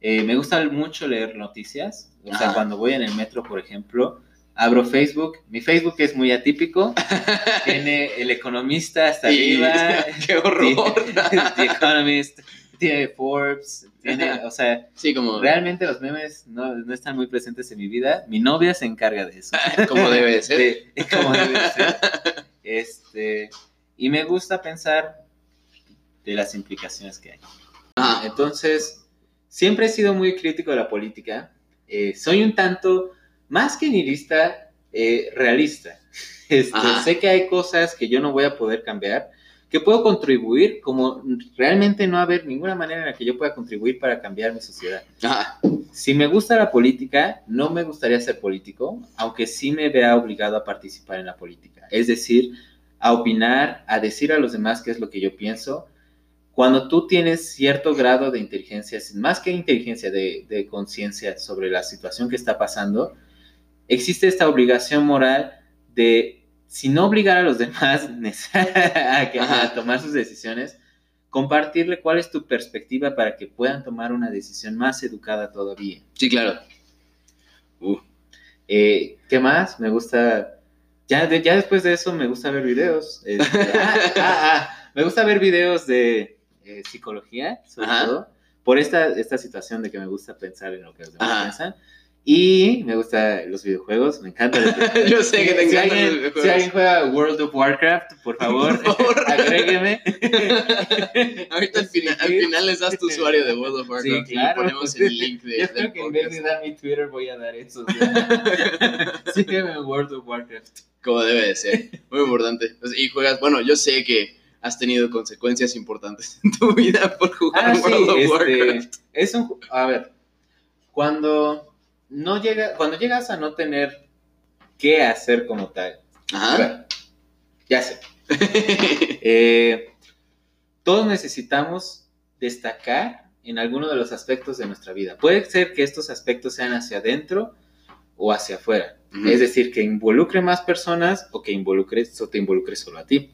eh, me gusta mucho leer noticias. O sea, cuando voy en el metro, por ejemplo, abro Facebook. Mi Facebook es muy atípico. (laughs) Tiene el economista hasta Y- arriba. (laughs) ¡Qué horror! (laughs) The Economist. Tiene Forbes. Tiene, o sea, Sí, como, realmente los memes no, no están muy presentes en mi vida. Mi novia se encarga de eso. como debe de ser. De- como debe de ser. Este, y me gusta pensar de las implicaciones que hay. Ajá. Entonces, siempre he sido muy crítico de la política. Eh, soy un tanto, más que nihilista, eh, realista. (laughs) Este, sé que hay cosas que yo no voy a poder cambiar, que puedo contribuir, como realmente no haber ninguna manera en la que yo pueda contribuir para cambiar mi sociedad. Ajá. Si me gusta la política, no me gustaría ser político, aunque sí me vea obligado a participar en la política. Es decir, a opinar, a decir a los demás qué es lo que yo pienso. Cuando tú tienes cierto grado de inteligencia, más que inteligencia, de, de conciencia sobre la situación que está pasando, existe esta obligación moral de, si no obligar a los demás (laughs) a, que- a tomar sus decisiones, compartirle cuál es tu perspectiva para que puedan tomar una decisión más educada todavía. Sí, claro. Uh, Eh, ¿Qué más? Me gusta. Ya, de- ya después de eso me gusta ver videos. Este, (laughs) ah, ah, ah, me gusta ver videos de eh, psicología, sobre Ajá. todo, por esta, esta situación de que me gusta pensar en lo que los demás Ajá. piensan. Y me gustan los videojuegos, me encanta. (laughs) Yo sé que te si encantan alguien, los videojuegos. Si alguien juega World of Warcraft, por (laughs) favor, (laughs) agrégueme. Ahorita al final, al final les das tu usuario de World of Warcraft Sí, claro. y ponemos el link de, Yo creo que en vez de dar mi Twitter voy a dar eso. Sígueme en World of Warcraft. Como debe de ser. Muy importante. Y juegas, bueno, yo sé que has tenido consecuencias importantes en tu vida por jugar Ah, sí, World of este, Warcraft. es un, a ver, cuando no llega, cuando llegas a no tener qué hacer como tal, Ajá. ya sé, (laughs) eh, todos necesitamos destacar en alguno de los aspectos de nuestra vida. Puede ser que estos aspectos sean hacia adentro o hacia afuera. Es decir, que involucre más personas o que involucres o te involucre solo a ti.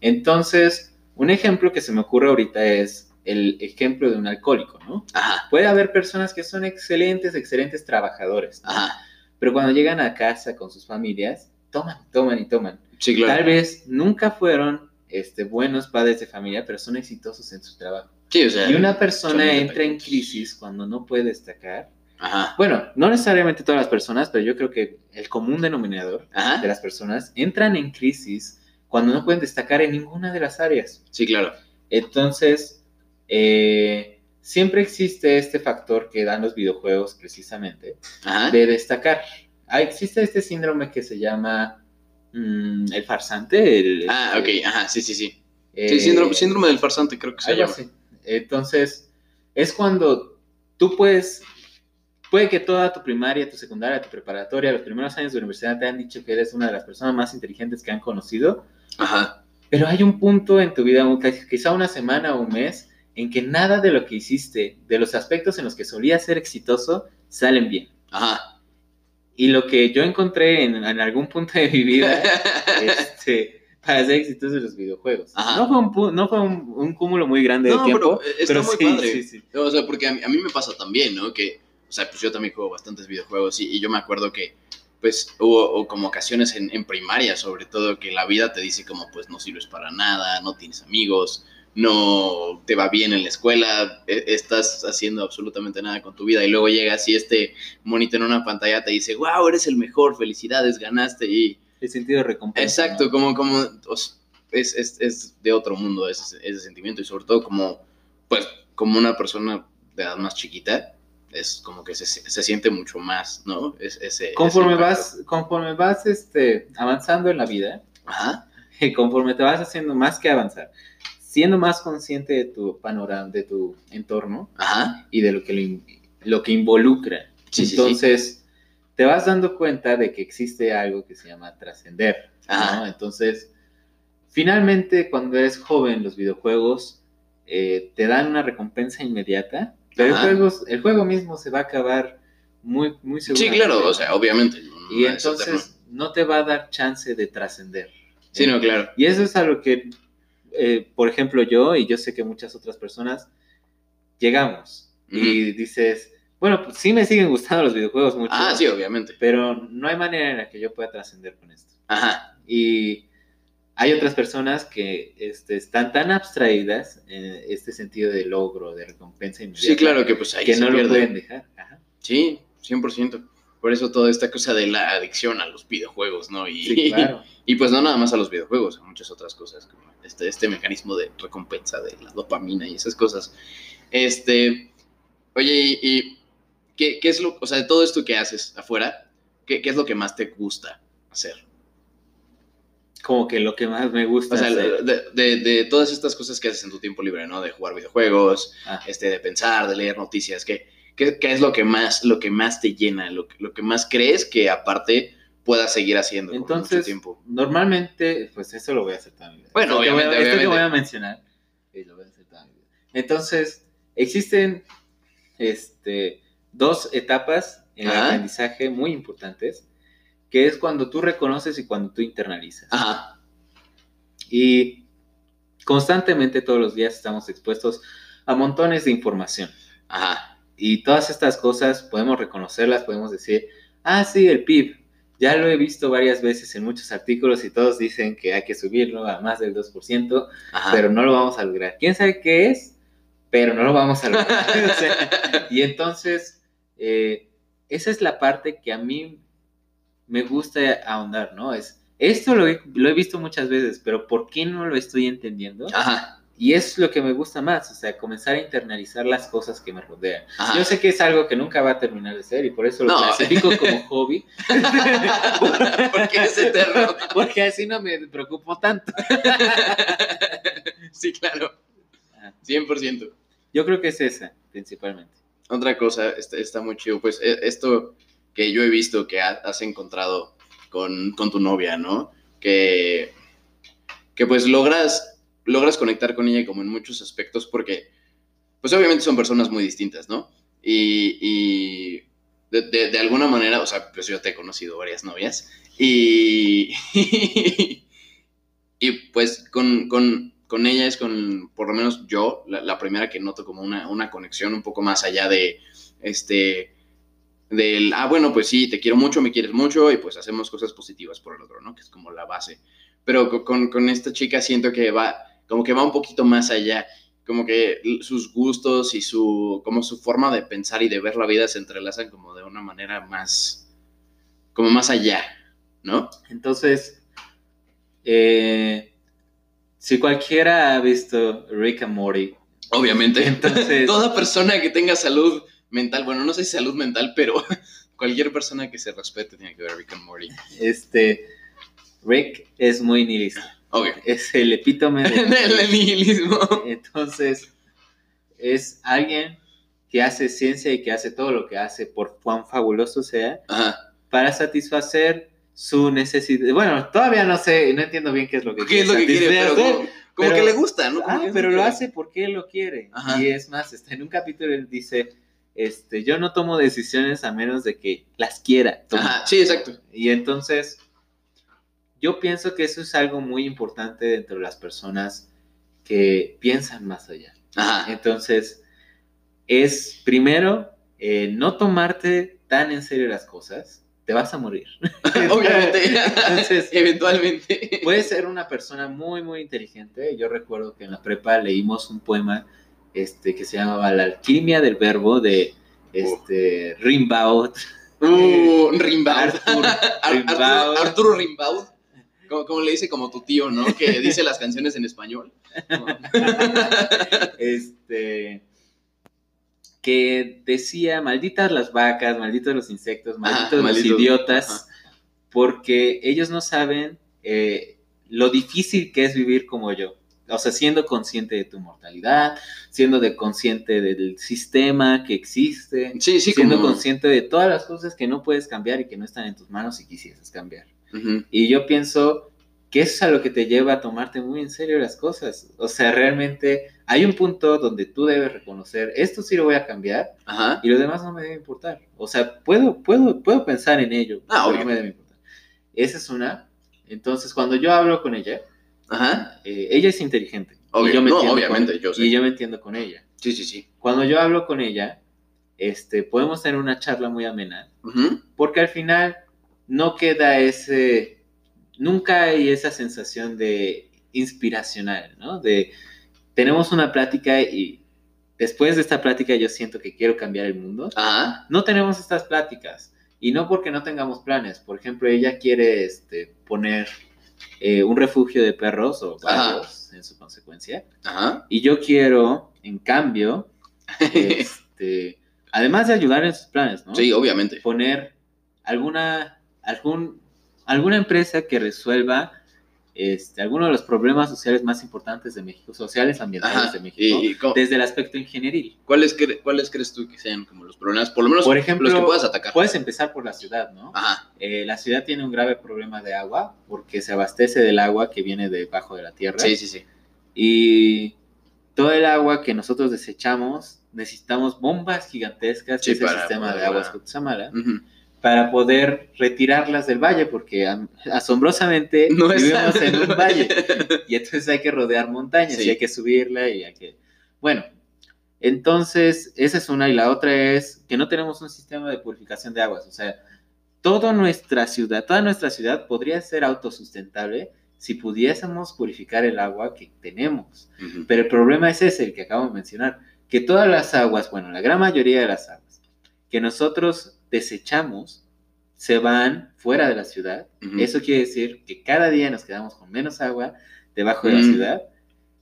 Entonces, un ejemplo que se me ocurre ahorita es el ejemplo de un alcohólico, ¿no? Ajá. Puede haber personas que son excelentes, excelentes trabajadores, ¿no? Ajá. pero cuando llegan a casa con sus familias, toman, toman y toman. Sí, claro. Tal vez nunca fueron este, buenos padres de familia, pero son exitosos en su trabajo. Sí, o sea. Y una son persona entra en crisis cuando no puede destacar. Ajá. Bueno, no necesariamente todas las personas, pero yo creo que el común denominador de las personas entran en crisis cuando no pueden destacar en ninguna de las áreas. Sí, claro. Entonces, eh, siempre existe este factor que dan los videojuegos precisamente Ajá. de destacar. Ah, existe este síndrome que se llama mm, el farsante. El, Ah, ok. este, Ajá. Sí, sí, sí. eh, Sí, síndrome, síndrome del farsante creo que se llama. así. Entonces, es cuando tú puedes, puede que toda tu primaria, tu secundaria, tu preparatoria, los primeros años de universidad te han dicho que eres una de las personas más inteligentes que han conocido, Ajá. pero hay un punto en tu vida, quizá una semana o un mes, en que nada de lo que hiciste, de los aspectos en los que solías ser exitoso, salen bien. Ajá. Y lo que yo encontré en, en algún punto de mi vida, (laughs) este, para ser exitoso en los videojuegos. Ajá. No fue, un, no fue un, un cúmulo muy grande de No, tiempo, pero está pero muy sí, padre. sí, sí. O sea, porque a mí, a mí me pasa también, ¿no? Que, o sea, pues yo también juego bastantes videojuegos y, y yo me acuerdo que, pues, hubo o como ocasiones en, en primaria, sobre todo, que la vida te dice como, pues, no sirves para nada, no tienes amigos, no te va bien en la escuela, e- estás haciendo absolutamente nada con tu vida y luego llegas y este monito en una pantalla te dice, wow, eres el mejor, felicidades, ganaste y... El sentido de recompensa. Exacto, ¿no? como, como o es, es, es de otro mundo ese, ese sentimiento y sobre todo como, pues, como una persona de edad más chiquita, es como que se, se siente mucho más, ¿no? Es, ese, Conforme ese vas, conforme vas este, avanzando en la vida, Ajá, y (laughs) conforme te vas haciendo más que avanzar, siendo más consciente de tu panorama, de tu entorno ajá, y de lo que lo, que involucra. Sí, sí, sí. Entonces, te vas dando cuenta de que existe algo que se llama trascender. Entonces, finalmente cuando eres joven los videojuegos eh, te dan una recompensa inmediata, pero el juego, el juego mismo se va a acabar muy, muy Sí, claro, o sea, obviamente. no- Y entonces no te va a dar chance de trascender. Sí, no, claro. Y eso es a lo que, eh, por ejemplo, yo y yo sé que muchas otras personas llegamos y dices, bueno, pues sí me siguen gustando los videojuegos mucho, Ah, sí, obviamente. pero no hay manera en la que yo pueda trascender con esto. Ajá. Y hay otras personas que este, están tan abstraídas en este sentido de logro, de recompensa inmediata, Sí, claro que pues ahí que se no lo pierde. pueden dejar. Ajá. Sí, 100%. Por eso toda esta cosa de la adicción a los videojuegos, ¿no? Y, Sí, claro. y pues no nada más a los videojuegos, a muchas otras cosas, como este, este mecanismo de recompensa de la dopamina y esas cosas. Este, oye, ¿y, y qué, qué es lo, o sea, de todo esto que haces afuera, qué, qué es lo que más te gusta hacer? Como que lo que más me gusta. O sea, hacer. de, de- de todas estas cosas que haces en tu tiempo libre, ¿no? De jugar videojuegos, Ah. este, de pensar, de leer noticias, ¿qué, qué, qué es lo que más, lo que más te llena, lo, que- lo que más crees que aparte puedas seguir haciendo con mucho Entonces, tiempo? normalmente, pues eso lo voy a hacer vida. Bueno, Esto que voy a- obviamente, esto que voy a mencionar, lo voy a hacer toda mi vida. Entonces, existen este, dos etapas en el aprendizaje muy importantes, que es cuando tú reconoces y cuando tú internalizas. Ajá, Y constantemente todos los días estamos expuestos a montones de información. ajá, Y todas estas cosas podemos reconocerlas, podemos decir, ah, sí, el PIB, ya lo he visto varias veces en muchos artículos y todos dicen que hay que subirlo a más del 2%, ajá. pero no lo vamos a lograr. ¿Quién sabe qué es? Pero no lo vamos a lograr. (laughs) O sea, y entonces, eh, esa es la parte que a mí me gusta ahondar, ¿no? Es, esto lo he, lo he visto muchas veces, pero ¿por qué no lo estoy entendiendo? Ajá, Y es lo que me gusta más, o sea, comenzar a internalizar las cosas que me rodean. ajá. Yo sé que es algo que nunca va a terminar de ser y por eso lo No. clasifico como hobby. (laughs) Porque es eterno. (laughs) Porque así no me preocupo tanto. Sí, claro. Ah. 100%. Yo creo que es esa, principalmente. Otra cosa, está, está muy chido, pues e- esto que yo he visto que ha- has encontrado con, con tu novia, ¿no? Que, que pues logras, logras conectar con ella como en muchos aspectos porque, pues obviamente son personas muy distintas, ¿no? Y, y de, alguna manera, o sea, pues yo te he conocido varias novias y, (laughs) y pues con, con, con ella es con, por lo menos yo, la, la primera que noto como una, una conexión un poco más allá de, este, del, ah, bueno, pues sí, te quiero mucho, me quieres mucho y pues hacemos cosas positivas por el otro, ¿no? Que es como la base. Pero co- con, con esta chica siento que va, como que va un poquito más allá, como que sus gustos y su, como su forma de pensar y de ver la vida se entrelazan como de una manera más, como más allá, ¿no? Entonces, eh, si cualquiera ha visto Rick and Morty, Obviamente. Entonces- (laughs) Toda persona que tenga salud mental, bueno, no sé si salud mental, pero (laughs) cualquier persona que se respete tiene que ver Rick and Morty. este, Rick es muy nihilista. Es el epítome de... El (laughs) nihilismo. Entonces, es alguien que hace ciencia y que hace todo lo que hace, por cuán fabuloso sea, Ajá. para satisfacer su necesidad. Bueno, todavía no sé, no entiendo bien qué es lo que ¿Qué es lo que quiere? Pero como, como pero- que le gusta, ¿no? Como Ah, pero lo hace porque él lo quiere. Ajá. Y es más, está en un capítulo él dice, este, yo no tomo decisiones a menos de que las quiera. tomar". Ajá, sí, exacto. Y entonces, yo pienso que eso es algo muy importante dentro de las personas que piensan más allá. Ajá. Entonces, es primero eh, no tomarte tan en serio las cosas, te vas a morir. (laughs) (laughs) Obviamente. Entonces, Eventualmente. Puedes ser una persona muy, muy inteligente. Yo recuerdo que en la prepa leímos un poema este, que se llamaba La alquimia del verbo de este, Rimbaud. Uh, (laughs) Rimbaud. Arthur Ar- Rimbaud. Arturo Rimbaud. Como, como le dice como tu tío, ¿no? Que dice las canciones en español. (laughs) este, que decía, malditas las vacas, malditos los insectos, malditos los idiotas, porque ellos no saben eh, lo difícil que es vivir como yo. O sea, siendo consciente de tu mortalidad, siendo de consciente del sistema que existe, Sí, sí, siendo como... consciente de todas las cosas que no puedes cambiar y que no están en tus manos si quisieses cambiar. Ujú. Y yo pienso que eso es a lo que te lleva a tomarte muy en serio las cosas. O sea, realmente hay un punto donde tú debes reconocer, esto sí lo voy a cambiar Ajá. y lo demás no me debe importar. O sea, puedo, puedo, puedo pensar en ello, Ah, pero no me debe importar. Esa es una. Entonces, cuando yo hablo con ella, Ajá. eh, ella es inteligente. Obvio. Y yo me No, obviamente, con- yo sé. Y yo me entiendo con ella. Sí, sí, sí. Cuando yo hablo con ella, este, podemos tener una charla muy amena, Ujú. porque al final no queda ese, nunca hay esa sensación de inspiracional, ¿no? De, tenemos una plática y después de esta plática yo siento que quiero cambiar el mundo. Ajá. No tenemos estas pláticas y no porque no tengamos planes. Por ejemplo, ella quiere este, poner eh, un refugio de perros o Ajá. varios en su consecuencia. Ajá. Y yo quiero, en cambio, (laughs) este, además de ayudar en sus planes, ¿no? Sí, obviamente. Poner alguna, algún, alguna empresa que resuelva este, algunos de los problemas sociales más importantes de México, sociales, ambientales Ajá. de ¿Y, México, y cómo- desde el aspecto ingenieril. cuáles, cre- cuáles crees tú que sean como los problemas? Por lo menos Por ejemplo, los que puedas atacar. Puedes empezar por la ciudad, ¿no? Ajá. Eh, la ciudad tiene un grave problema de agua porque se abastece del agua que viene debajo de la tierra. Sí, sí, sí. Y todo el agua que nosotros desechamos, necesitamos bombas gigantescas, Sí, que es el sistema de aguas Cutzamala, Ujú. Para poder retirarlas del valle, porque am- asombrosamente No vivimos en un valle. (laughs) Y entonces hay que rodear montañas Sí. y hay que subirla y hay que... Bueno, entonces esa es una y la otra es que no tenemos un sistema de purificación de aguas. O sea, toda nuestra ciudad, toda nuestra ciudad podría ser autosustentable si pudiésemos purificar el agua que tenemos. Pero el problema es ese, el que acabo de mencionar, que todas las aguas, bueno, la gran mayoría de las aguas que nosotros desechamos se van fuera de la ciudad. Ujú. Eso quiere decir que cada día nos quedamos con menos agua debajo de la Mm. ciudad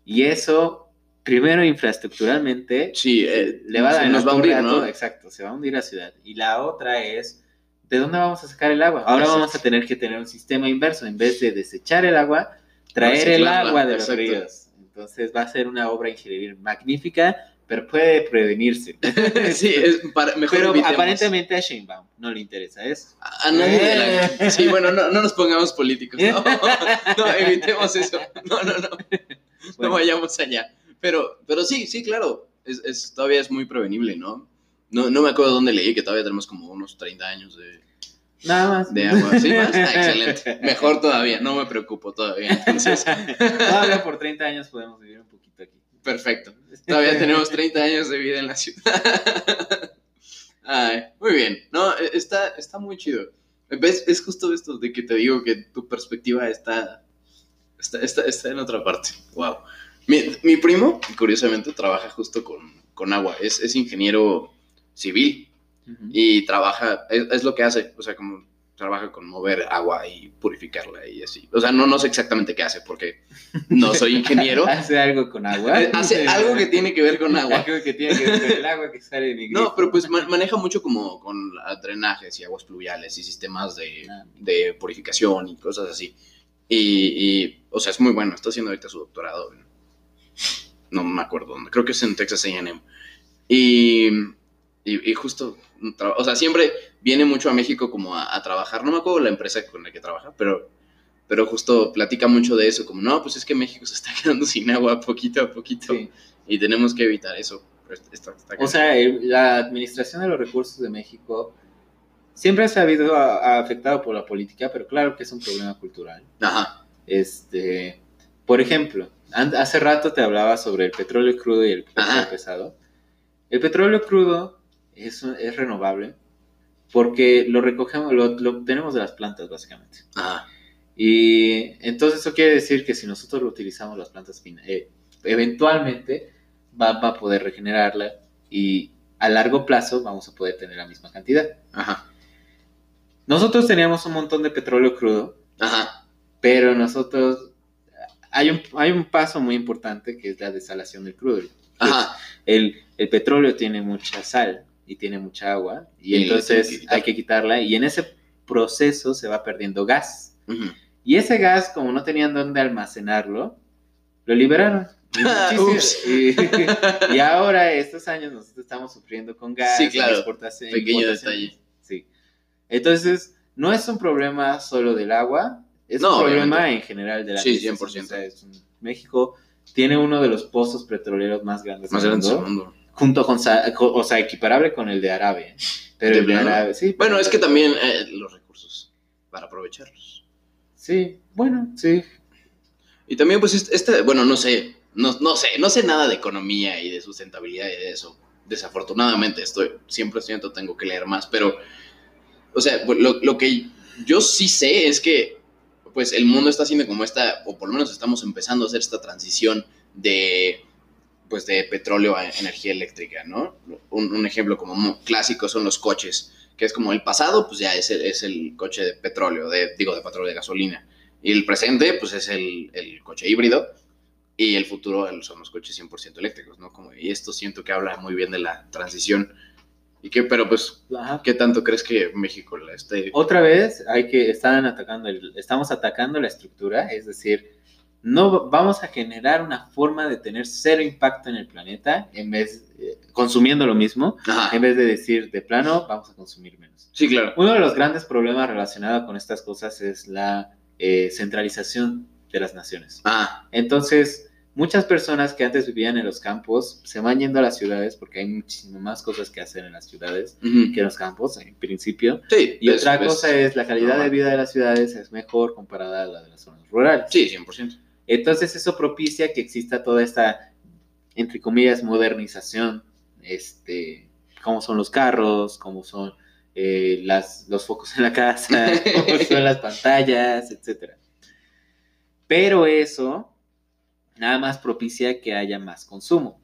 y eso, primero infraestructuralmente, Sí, eh, le va a dar nos va a hundir, ¿no? Exacto, se va a hundir la ciudad. Y la otra es, ¿de dónde vamos a sacar el agua? Ahora Exacto. vamos a tener que tener un sistema inverso. En vez de desechar el agua, traer el agua de los exacto. ríos. Entonces va a ser una obra ingenieril magnífica, pero puede prevenirse. (laughs) sí, es para, mejor pero evitemos. aparentemente a Sheinbaum no le interesa eso. A a nadie de la... Sí, bueno, no, no nos pongamos políticos, ¿no? (laughs) (laughs) No, evitemos eso. No, no, no. No Bueno. vayamos allá. Pero, pero sí, sí, claro. Es, es- todavía es muy prevenible, ¿no? ¿no? No me acuerdo dónde leí que todavía tenemos como unos 30 años de, Nada más. de agua. ¿Sí más? Ah, excelente. Mejor todavía, no me preocupo todavía. Entonces, Todavía por 30 años podemos vivir un poquito. Perfecto. Todavía (laughs) tenemos 30 años de vida en la ciudad. (laughs) Ay, muy bien. No, e- está, está muy chido. ¿Ves? Es justo esto de que te digo que tu perspectiva está, está, está, está en otra parte. Wow. Mi, mi primo, curiosamente, trabaja justo con, con agua. Es, es ingeniero civil y trabaja, es, es lo que hace, o sea, como trabaja con mover agua y purificarla y así. O sea, no, no sé exactamente qué hace porque no soy (laughs) ingeniero. Hace algo con agua. hace (laughs) algo que tiene que ver con agua. Algo que tiene que ver con el agua que sale de mi grifo. No, pero pues ma- maneja mucho como con drenajes y aguas pluviales y sistemas de, Ah. de purificación y cosas así. Y, y, o sea, es muy bueno. Está haciendo ahorita su doctorado. en- no me acuerdo dónde. Creo que es en Texas A&M. Y, y, y justo, o sea, siempre viene mucho a México como a, a trabajar. No me acuerdo la empresa con la que trabaja, pero, pero justo platica mucho de eso. Como, no, pues es que México se está (laughs) quedando sin agua poquito a poquito. Sí. Y tenemos que evitar eso. Está- está O sea, la administración de los recursos de México siempre se ha habido a- a- afectado por la política, pero claro que es un problema cultural. Ajá. Este, por ejemplo, hace rato te hablaba sobre el petróleo crudo y el petróleo Ajá. pesado. El petróleo crudo es, es renovable porque lo recogemos, lo, lo obtenemos de las plantas básicamente. Ajá. Y entonces eso quiere decir que si nosotros lo utilizamos las plantas eh, eventualmente va, va a poder regenerarla y a largo plazo vamos a poder tener la misma cantidad. Ajá. Nosotros teníamos un montón de petróleo crudo, Ajá. pero nosotros hay un, hay un paso muy importante que es la desalación del crudo. Ajá. El, el petróleo tiene mucha sal y tiene mucha agua y, entonces que hay que quitarla y en ese proceso se va perdiendo gas. Y ese gas, como no tenían dónde almacenarlo, lo liberaron. (laughs) Y (laughs) y, ahora, estos años, nosotros estamos sufriendo con gas. Sí, claro. exportación- Pequeño detalle. Sí. Entonces, no es un problema solo del agua, Es No, un problema obviamente. en general de la Sí, administración. 100%. O sea, es un- México tiene uno de los pozos petroleros más grandes Más del mundo. Junto con, o sea, equiparable con el de Arabia. Pero ¿De el de? Arabia, sí. Bueno, es que también eh, los recursos para aprovecharlos. Sí, bueno, sí. Y también, pues, este, este- bueno, no sé, no, no sé, no sé nada de economía y de sustentabilidad y de eso. Desafortunadamente, estoy, siempre siento tengo que leer más, pero, o sea, pues, lo, lo que yo sí sé es que, pues, el mundo está haciendo como esta, o por lo menos estamos empezando a hacer esta transición de, pues, de petróleo a energía eléctrica, ¿no? Un, un ejemplo como muy clásico son los coches, que es como el pasado, pues ya es el, es el coche de petróleo, de, digo, de petróleo de gasolina. Y el presente, pues es el, el coche híbrido. Y el futuro son los coches 100% eléctricos, ¿no? Como, y esto siento que habla muy bien de la transición. Y que, pero pues, Ajá. ¿qué tanto crees que México la esté? Otra vez hay que están atacando el- estamos atacando la estructura, es decir, no vamos a generar una forma de tener cero impacto en el planeta en vez eh, consumiendo lo mismo, Ajá. en vez de decir de plano vamos a consumir menos. Sí, claro. Uno de los grandes problemas relacionados con estas cosas es la eh, centralización de las naciones. Ah, Entonces, muchas personas que antes vivían en los campos se van yendo a las ciudades porque hay muchísimas más cosas que hacer en las ciudades que en los campos, en principio. sí. Y otra cosa es la calidad de vida de las ciudades es mejor comparada a la de las zonas rurales. Sí, 100%. Entonces eso propicia que exista toda esta, entre comillas, modernización, este, cómo son los carros, cómo son eh, las, los focos en la casa, (laughs) cómo son las pantallas, etcétera. Pero eso nada más propicia que haya más consumo.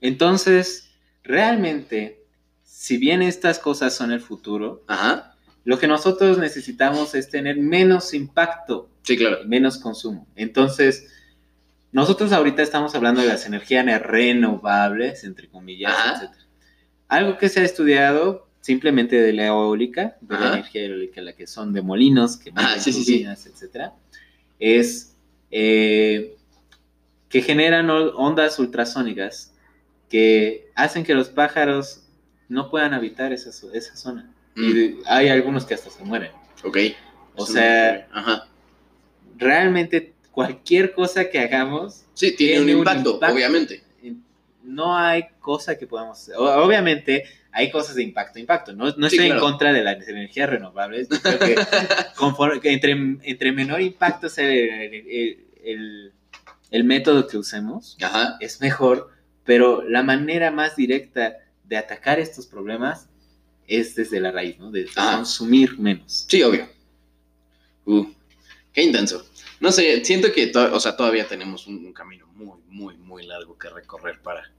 Entonces, realmente, si bien estas cosas son el futuro, Ajá. Lo que nosotros necesitamos es tener menos impacto, Sí, claro. menos consumo. Entonces, nosotros ahorita estamos hablando de las energías renovables, entre comillas, Ajá. etc. Algo que se ha estudiado simplemente de la eólica, de la energía eólica, la que son de molinos, que Ajá, mueven sí, sí, sí. turbinas, etcétera, es eh, que generan ondas ultrasónicas que hacen que los pájaros no puedan habitar esa zona. Y Mm, de- hay algunos que hasta se mueren. ok. O sea, Ajá. realmente cualquier cosa que hagamos, Sí, tiene, un, tiene un impacto, impacto. obviamente. no hay cosa que podamos... o- Obviamente hay cosas de impacto, impacto. No, no Sí, estoy en contra de las energías renovables. Creo que, (laughs) conforme- entre, entre menor impacto sea el, el- el- el método que usemos, Ajá. es mejor, pero la manera más directa de atacar estos problemas es desde la raíz, ¿no? De Ajá. consumir menos. Sí, obvio. Uh, qué intenso. No sé, siento que to- o sea, todavía tenemos un, un camino muy, muy, muy largo que recorrer para,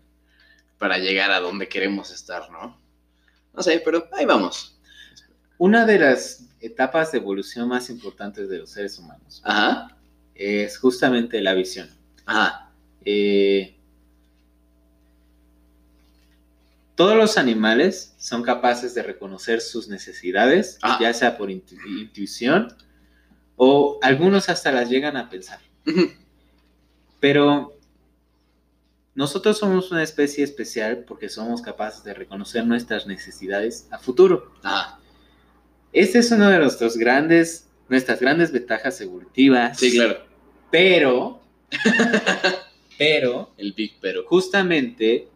para llegar a donde queremos estar, ¿no? No sé, pero ahí vamos. Una de las etapas de evolución más importantes de los seres humanos Ajá. es justamente la visión. Ajá. Eh, todos los animales son capaces de reconocer sus necesidades, Ah. ya sea por intu- intuición o algunos hasta las llegan a pensar. Pero nosotros somos una especie especial porque somos capaces de reconocer nuestras necesidades a futuro. Ajá. Este es uno de nuestros grandes, nuestras grandes ventajas evolutivas. Sí, claro. Pero, (laughs) pero, El Big Pero. justamente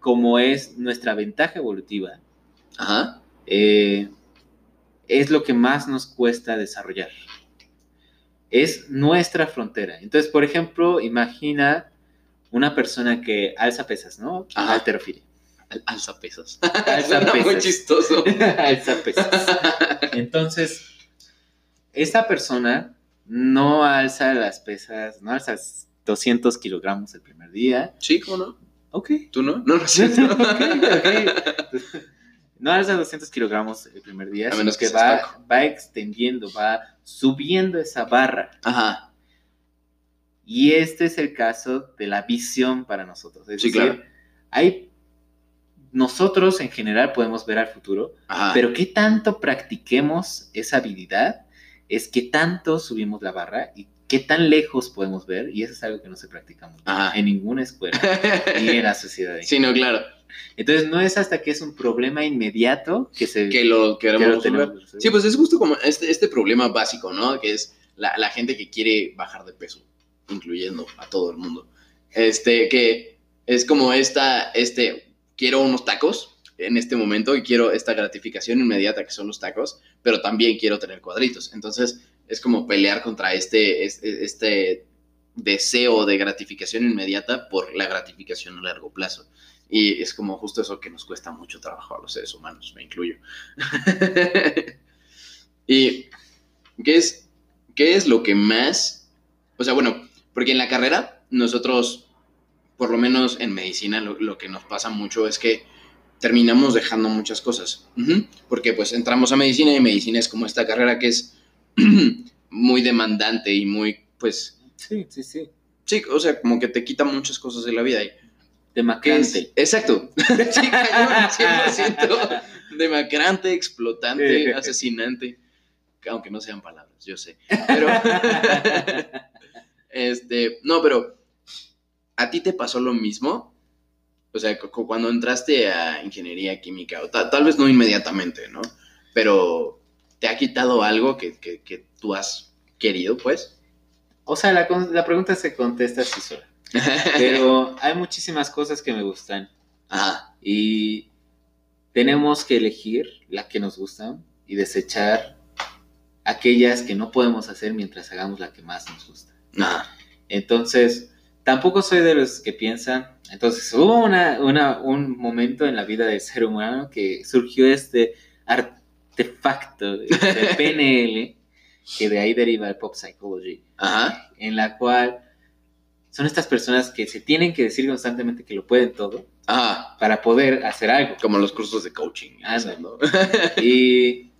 como es nuestra ventaja evolutiva, Ajá. eh, es lo que más nos cuesta desarrollar. Es nuestra frontera. Entonces, por ejemplo, imagina una persona que alza pesas, ¿no? Ajá. Alterofilia. Al- Alza pesos. (laughs) Alza Suena muy pesas. chistoso. (laughs) alza pesas. Entonces, esta persona no alza las pesas, no alza 200 kilogramos el primer día. Sí, ¿cómo no? Ok. ¿Tú no? No, no es cierto. (laughs) Ok, ok. No alza 200 kilogramos el primer día, A sino menos que, que va, va extendiendo, va subiendo esa barra. Ajá. Y este es el caso de la visión para nosotros. Es Sí, decir, claro. hay, nosotros en general podemos ver al futuro, Ajá. pero qué tanto practiquemos esa habilidad es qué tanto subimos la barra y qué tan lejos podemos ver. Y eso es algo que no se practica mucho Ajá. en ninguna escuela ni en la sociedad. (laughs) sí, no, claro. Entonces no es hasta que es un problema inmediato que se Que lo que queremos que resolver. Sí, pues es justo como este, este problema básico, ¿no? Que es la, la gente que quiere bajar de peso, incluyendo a todo el mundo. Este, que es como esta, este, quiero unos tacos en este momento y quiero esta gratificación inmediata que son los tacos, pero también quiero tener cuadritos. Entonces, es como pelear contra este, este, este deseo de gratificación inmediata por la gratificación a largo plazo. Y es como justo eso que nos cuesta mucho trabajo a los seres humanos, me incluyo. (laughs) ¿Y qué es, qué es lo que más? O sea, bueno, porque en la carrera nosotros, por lo menos en medicina, lo, lo que nos pasa mucho es que terminamos dejando muchas cosas. Porque pues entramos a medicina y medicina es como esta carrera que es (clears throat) muy demandante y muy, pues, Sí, sí, sí. sí, o sea, como que te quita muchas cosas de la vida. Demacrante. Exacto. (laughs) Sí, cañón, 100%. (laughs) Demacrante, explotante, asesinante. Aunque no sean palabras, yo sé. Pero, (laughs) este, no, pero, ¿a ti te pasó lo mismo? O sea, cu- cu- cuando entraste a ingeniería química, o ta- tal vez no inmediatamente, ¿no? Pero, ¿te ha quitado algo que, que- que tú has querido, pues? O sea, la, la pregunta se contesta así sola. (laughs) Pero hay muchísimas cosas que me gustan Ajá, y tenemos que elegir la que nos gustan y desechar aquellas que no podemos hacer mientras hagamos la que más nos gusta. ajá, Entonces, tampoco soy de los que piensan. Entonces, hubo una, una- un momento en la vida del ser humano que surgió este artefacto de, (laughs) de PNL, que de ahí deriva el pop psychology, ajá, en la cual son estas personas que se tienen que decir constantemente que lo pueden todo ajá. para poder hacer algo. Como los cursos de coaching. ¿no? (laughs) Y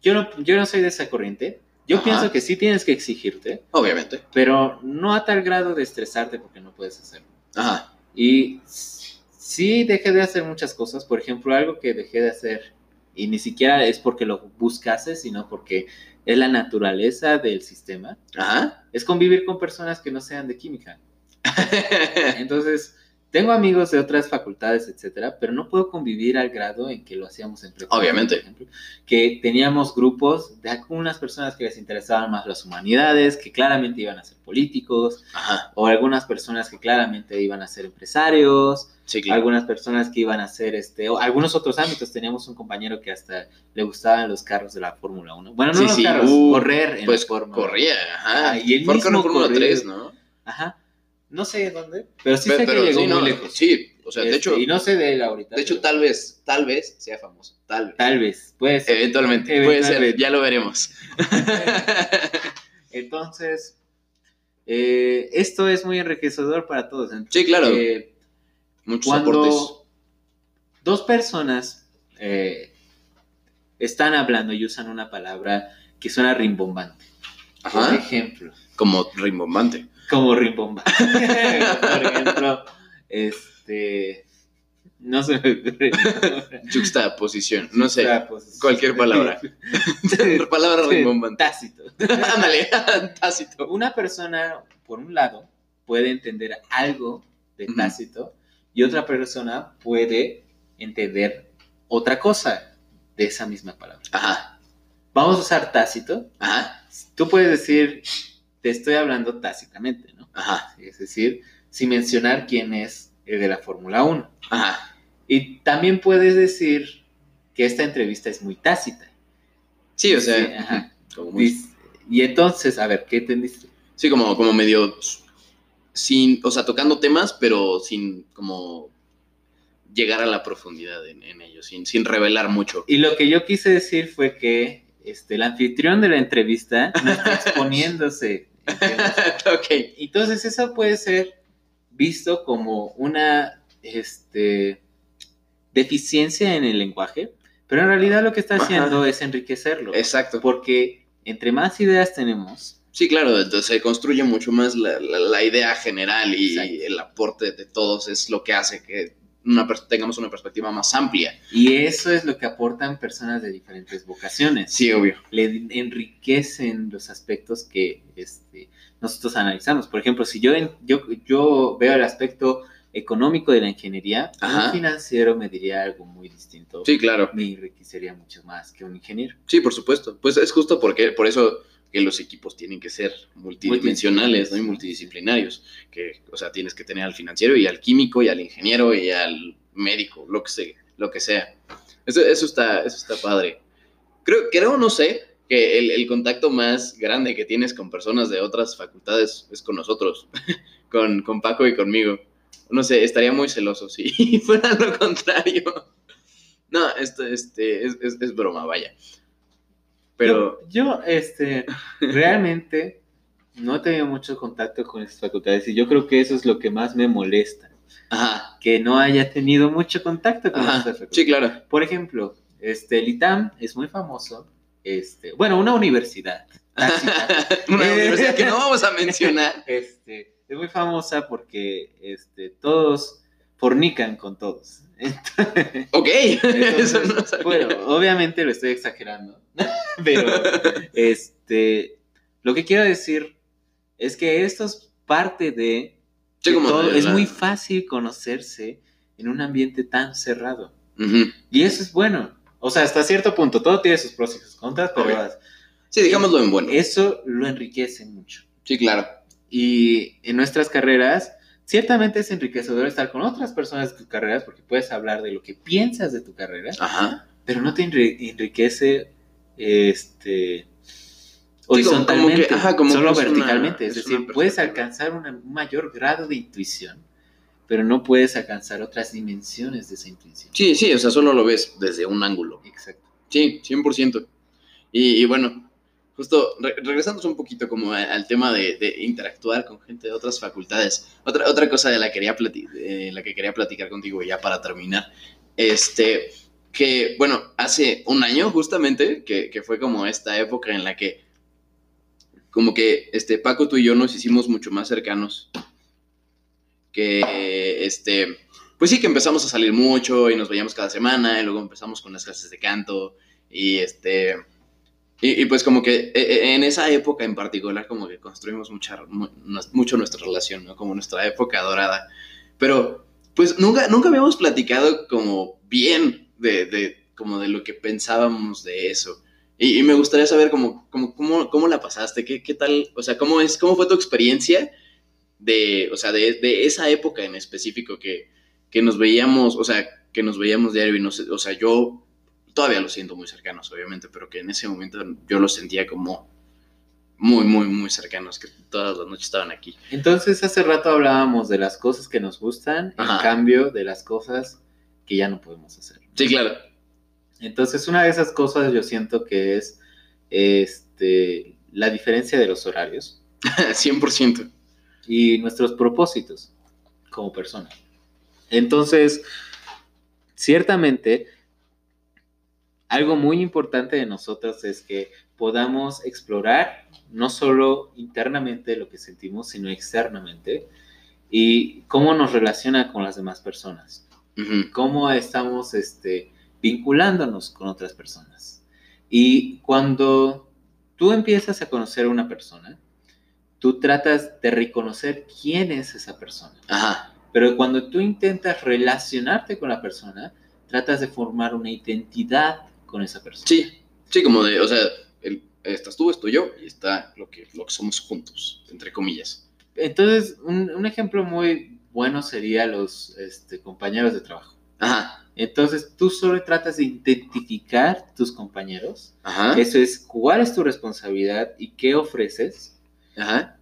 yo no, yo no soy de esa corriente. Yo Ajá. pienso que sí tienes que exigirte, Obviamente. pero no a tal grado de estresarte porque no puedes hacerlo. Ajá. Y sí dejé de hacer muchas cosas. Por ejemplo, algo que dejé de hacer, y ni siquiera es porque lo buscase, sino porque es la naturaleza del sistema, Ajá. es convivir con personas que no sean de química. (laughs) Entonces, tengo amigos de otras facultades, etcétera, pero no puedo convivir al grado en que lo hacíamos en prepa. Obviamente. por ejemplo, que teníamos grupos de algunas personas que les interesaban más las humanidades, que claramente iban a ser políticos, Ajá. o algunas personas que claramente iban a ser empresarios, Sí, claro. algunas personas que iban a ser, este, o algunos otros ámbitos. Teníamos un compañero que hasta le gustaban los carros de la Fórmula 1. Bueno, no Sí, los sí, carros, uh, correr en Pues la Fórmula corría, ajá. Ah, y él Fórmula corrió. 3, ¿no? Ajá. No sé dónde, pero sí Pe- sé pero que llegó sí, muy no, lejos. Sí, o sea, de Este, hecho, y no sé de él ahorita. de hecho pero tal vez, tal vez sea famoso, tal vez. tal vez, puede ser. Eventualmente, puede ser, ya lo veremos. (laughs) Entonces, eh, esto es muy enriquecedor para todos. Sí, claro. Eh, Muchos aportes. cuando dos personas eh, están hablando y usan una palabra que suena rimbombante. Por Ajá. ejemplo, Como rimbombante. como rimbombante. (laughs) Por ejemplo, este. No se me ocurre. Juxtaposición, no sé. Cualquier palabra. (laughs) (laughs) Palabra rimbombante. Tácito. Ándale, tácito. Una persona, por un lado, puede entender algo de tácito y otra persona puede entender otra cosa de esa misma palabra. Ajá, Vamos a usar tácito. ajá, Tú puedes decir, te estoy hablando tácitamente, ¿no? ajá, Es decir, sin mencionar quién es el de la Fórmula 1. ajá. Y también puedes decir que esta entrevista es muy tácita. Sí, o Sí, sea, ajá. como muy- Y entonces, a ver, ¿qué entendiste? sí, como, como medio sin, o sea, tocando temas, pero sin como llegar a la profundidad en, en ellos, sin, sin revelar mucho. Y lo que yo quise decir fue que este, el anfitrión de la entrevista (laughs) no está exponiéndose. (laughs) Entonces eso puede ser visto como una este, deficiencia en el lenguaje, pero en realidad lo que está Ajá. haciendo es enriquecerlo. Exacto. Porque entre más ideas tenemos, Sí, claro, entonces se construye mucho más la, la- la idea general y el aporte de todos es lo que hace que una tengamos una perspectiva más amplia. y eso es lo que aportan personas de diferentes vocaciones. Sí, obvio. le enriquecen los aspectos que este, nosotros analizamos. Por ejemplo, si yo, yo, yo veo el aspecto económico de la ingeniería, Ajá. un financiero me diría algo muy distinto. Sí, claro. Me enriquecería mucho más que un ingeniero. Sí, por supuesto. Pues es justo porque por eso que los equipos tienen que ser multidimensionales, ¿no? Y multidisciplinarios, que, o sea, tienes que tener al financiero y al químico y al ingeniero y al médico, lo que sea. Lo que sea. Eso, eso, está, eso está padre. Creo, creo, no sé, que el, el, contacto más grande que tienes con personas de otras facultades es con nosotros, (laughs) con, con Paco y conmigo. No sé, estaría muy celoso si (laughs) fuera lo contrario. No, esto este, es, es, es broma, vaya. Pero... Yo, yo, este, (laughs) realmente no he tenido mucho contacto con estas facultades y yo creo que eso es lo que más me molesta. Ajá. Que no haya tenido mucho contacto con estas facultades. Sí, claro. Por ejemplo, este, el ITAM es muy famoso. Este, bueno, una universidad. (laughs) Una Eh. universidad que no (laughs) vamos a mencionar. Este, es muy famosa porque este, todos fornican con todos. Ok, Entonces, eso no sabía. bueno, obviamente lo estoy exagerando, (laughs) pero este, lo que quiero decir es que esto es parte de Sí, como todo- es muy fácil conocerse en un ambiente tan cerrado. Ujú. Y eso es bueno. O sea, hasta cierto punto, todo tiene sus pros y sus contras, pero Obvio. Sí, digámoslo en bueno. eso lo enriquece mucho. Sí, claro. Y en nuestras carreras, ciertamente es enriquecedor estar con otras personas de tus carreras porque puedes hablar de lo que piensas de tu carrera, Ajá. pero no te enri- enriquece este como horizontalmente, que- ajá, como solo una- verticalmente. es es decir, puedes alcanzar una- un mayor grado de intuición, pero no puedes alcanzar otras dimensiones de esa intuición. Sí, sí, o sea, solo lo ves desde un ángulo. Exacto. Sí, 100%. Y, y bueno, justo re- regresando un poquito como al tema de, interactuar con gente de otras facultades. Otra, otra cosa de la, quería la que quería platicar contigo ya para terminar. Este, que bueno, hace un año justamente, que, que fue como esta época en la que como que este Paco, tú y yo nos hicimos mucho más cercanos. Que este, pues sí que empezamos a salir mucho y nos veíamos cada semana y luego empezamos con las clases de canto y este y, y pues como que eh, eh, en esa época en particular como que construimos mucha, mucho nuestra relación, ¿no? Como nuestra época dorada. Pero pues nunca, nunca habíamos platicado como bien de, de como de lo que pensábamos de eso. Y, y me gustaría saber como, como, cómo, cómo la pasaste, qué, qué tal, o sea, cómo, es, cómo fue tu experiencia de, o sea, de, de esa época en específico que, que nos veíamos, o sea, que nos veíamos diario y no sé, o sea, yo todavía los siento muy cercanos, obviamente, pero que en ese momento yo los sentía como muy, muy, muy cercanos, que todas las noches estaban aquí. Entonces, hace rato hablábamos de las cosas que nos gustan, en cambio de las cosas que ya no podemos hacer. Sí, claro. Entonces, una de esas cosas yo siento que es este, la diferencia de los horarios (laughs) 100%. y nuestros propósitos como persona. Entonces, ciertamente, algo muy importante de nosotros es que podamos explorar no solo internamente lo que sentimos, sino externamente y cómo nos relaciona con las demás personas cómo estamos este, vinculándonos con otras personas. Y cuando tú empiezas a conocer a una persona, tú tratas de reconocer quién es esa persona. Ajá. Pero cuando tú intentas relacionarte con la persona, tratas de formar una identidad con esa persona. Sí, sí, como de, o sea, el- estás tú, estoy yo y está lo que, lo que somos juntos, entre comillas. Entonces, un, un ejemplo muy bueno sería los este, compañeros de trabajo. Ajá. Entonces, tú solo tratas de identificar tus compañeros Ajá. Eso es cuál es tu responsabilidad y qué ofreces, Ajá.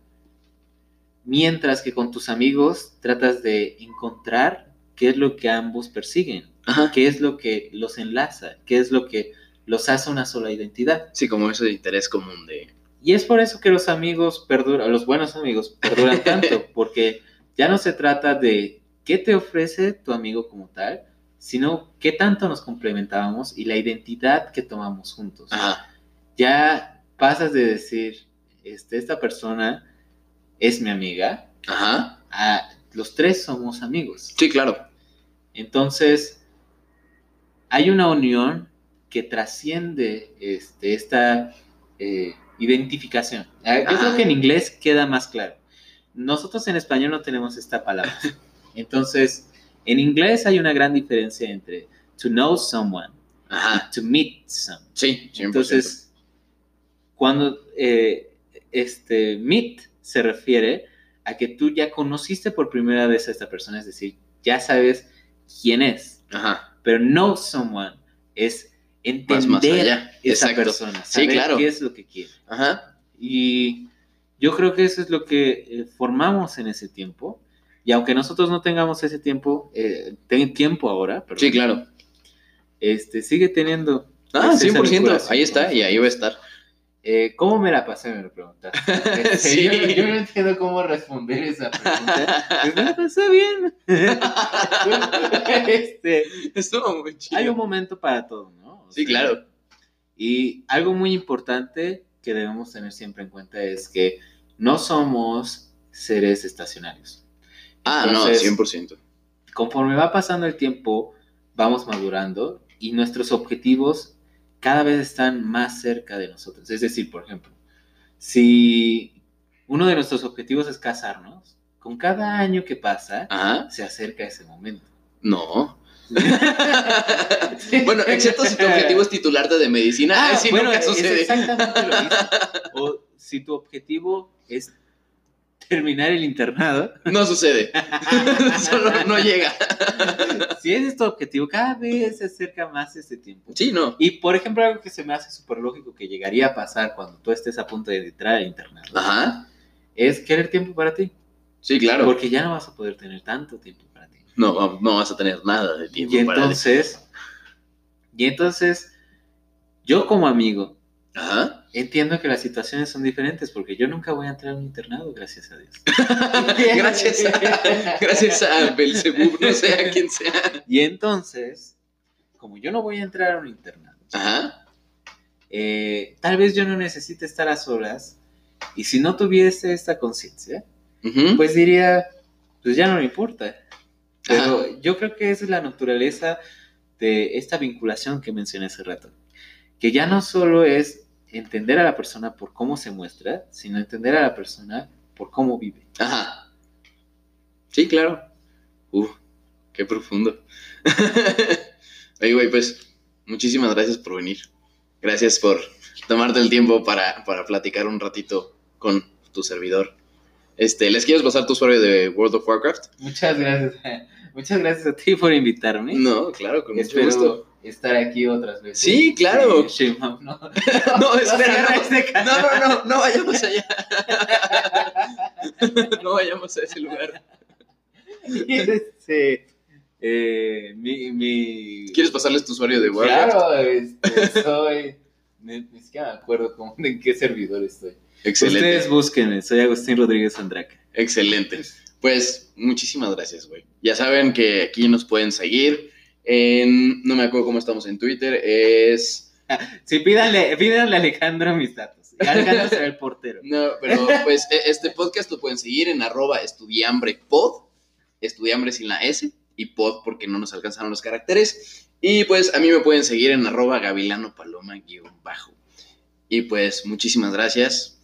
mientras que con tus amigos tratas de encontrar qué es lo que ambos persiguen, Ajá. qué es lo que los enlaza, qué es lo que los hace una sola identidad. Sí, como ese interés común de... Y es por eso que los amigos perduran, los buenos amigos perduran (laughs) tanto, porque ya no se trata de qué te ofrece tu amigo como tal, sino qué tanto nos complementábamos y la identidad que tomamos juntos. Ajá. ya pasas de decir, este, esta persona es mi amiga, Ajá. a los tres somos amigos. Sí, claro. Entonces, hay una unión que trasciende este, esta eh, identificación. Ah, Yo creo que en inglés queda más claro. Nosotros en español no tenemos esta palabra. (laughs) Entonces, en inglés hay una gran diferencia entre to know someone Ajá. y to meet someone. Sí, 100%. Entonces, cuando eh, este meet se refiere a que tú ya conociste por primera vez a esta persona, es decir, ya sabes quién es. Ajá. Pero know someone es entender Más- más allá. esa Exacto. persona, Sí, saber claro. qué es lo que quiere. Ajá. Y yo creo que eso es lo que eh, formamos en ese tiempo. Y aunque nosotros no tengamos ese tiempo, eh, ten tiempo ahora, perdón, Sí, claro. este, sigue teniendo. Ah, esa 100%. vinculación Ahí está, y ahí va a estar. Eh, ¿Cómo me la pasé? Me lo preguntaste. (laughs) Este, Sí. yo, yo no entiendo cómo responder esa pregunta. Pues me la pasé bien. (laughs) Este, Estuvo muy chido. hay un momento para todo, ¿no? O Sí, sea, claro. Y algo muy importante que debemos tener siempre en cuenta es que no somos seres estacionarios. Ah, Entonces, no, 100%. Conforme va pasando el tiempo, vamos madurando y nuestros objetivos cada vez están más cerca de nosotros. Es decir, por ejemplo, si uno de nuestros objetivos es casarnos, con cada año que pasa, Ajá. se acerca ese momento. No. (laughs) (laughs) bueno, excepto si tu objetivo es titularte de medicina. Ah, Ay, sí, bueno, nunca es sucede. exactamente lo mismo. (laughs) O si tu objetivo es terminar el internado, No sucede. (laughs) Solo no llega. si ese es tu objetivo, cada vez se acerca más ese tiempo. Sí, no. Y por ejemplo, algo que se me hace súper lógico que llegaría a pasar cuando tú estés a punto de entrar al internado Ajá. es querer tiempo para ti. Sí, claro. Porque ya no vas a poder tener tanto tiempo para ti. No, no vas a tener nada de tiempo Y para entonces, y entonces, yo como amigo, Ajá. Entiendo que las situaciones son diferentes porque yo nunca voy a entrar a un internado, gracias a Dios. (laughs) gracias a, (laughs) gracias a Belzebub, no sé a quién sea. (laughs) Y entonces, como yo no voy a entrar a un internado, Ajá. eh, tal vez yo no necesite estar a solas. Y si no tuviese esta conciencia, Ujú. pues diría, pues ya no me importa. Pero yo creo que esa es la naturaleza de esta vinculación que mencioné hace rato. Que ya no solo es entender a la persona por cómo se muestra, sino entender a la persona por cómo vive. Ajá. Sí, claro. Uf, qué profundo. (laughs) Oye, güey, pues muchísimas gracias por venir. Gracias por tomarte el tiempo para, para platicar un ratito con tu servidor. Este, ¿Les quieres pasar tu usuario de World of Warcraft? Muchas gracias. (laughs) Muchas gracias a ti por invitarme. No, claro, con mucho Espero gusto. Estar aquí otras veces. Sí, claro. Sí, no. No, (laughs) espera, cierra no. este No, no, no, no vayamos allá. (laughs) No vayamos a ese lugar. Este, eh, mi, mi... ¿Quieres pasarles tu usuario de Warcraft? Claro, este, soy. Ni, ni siquiera me acuerdo cómo, en qué servidor estoy. Excelente. Ustedes búsquenme, soy Agustín Rodríguez Andraca. Excelente. Pues muchísimas gracias, güey. Ya saben que aquí nos pueden seguir. En, no me acuerdo cómo estamos en Twitter. Es. (laughs) Sí, pídanle, pídanle a Alejandro mis datos. Alejandro será el portero. No, pero pues e- este podcast lo pueden seguir en arroba estudiambrepod. Estudiambre sin la S. Y pod porque no nos alcanzaron los caracteres. Y pues a mí me pueden seguir en arroba gavilano paloma guion bajo. Y pues muchísimas gracias.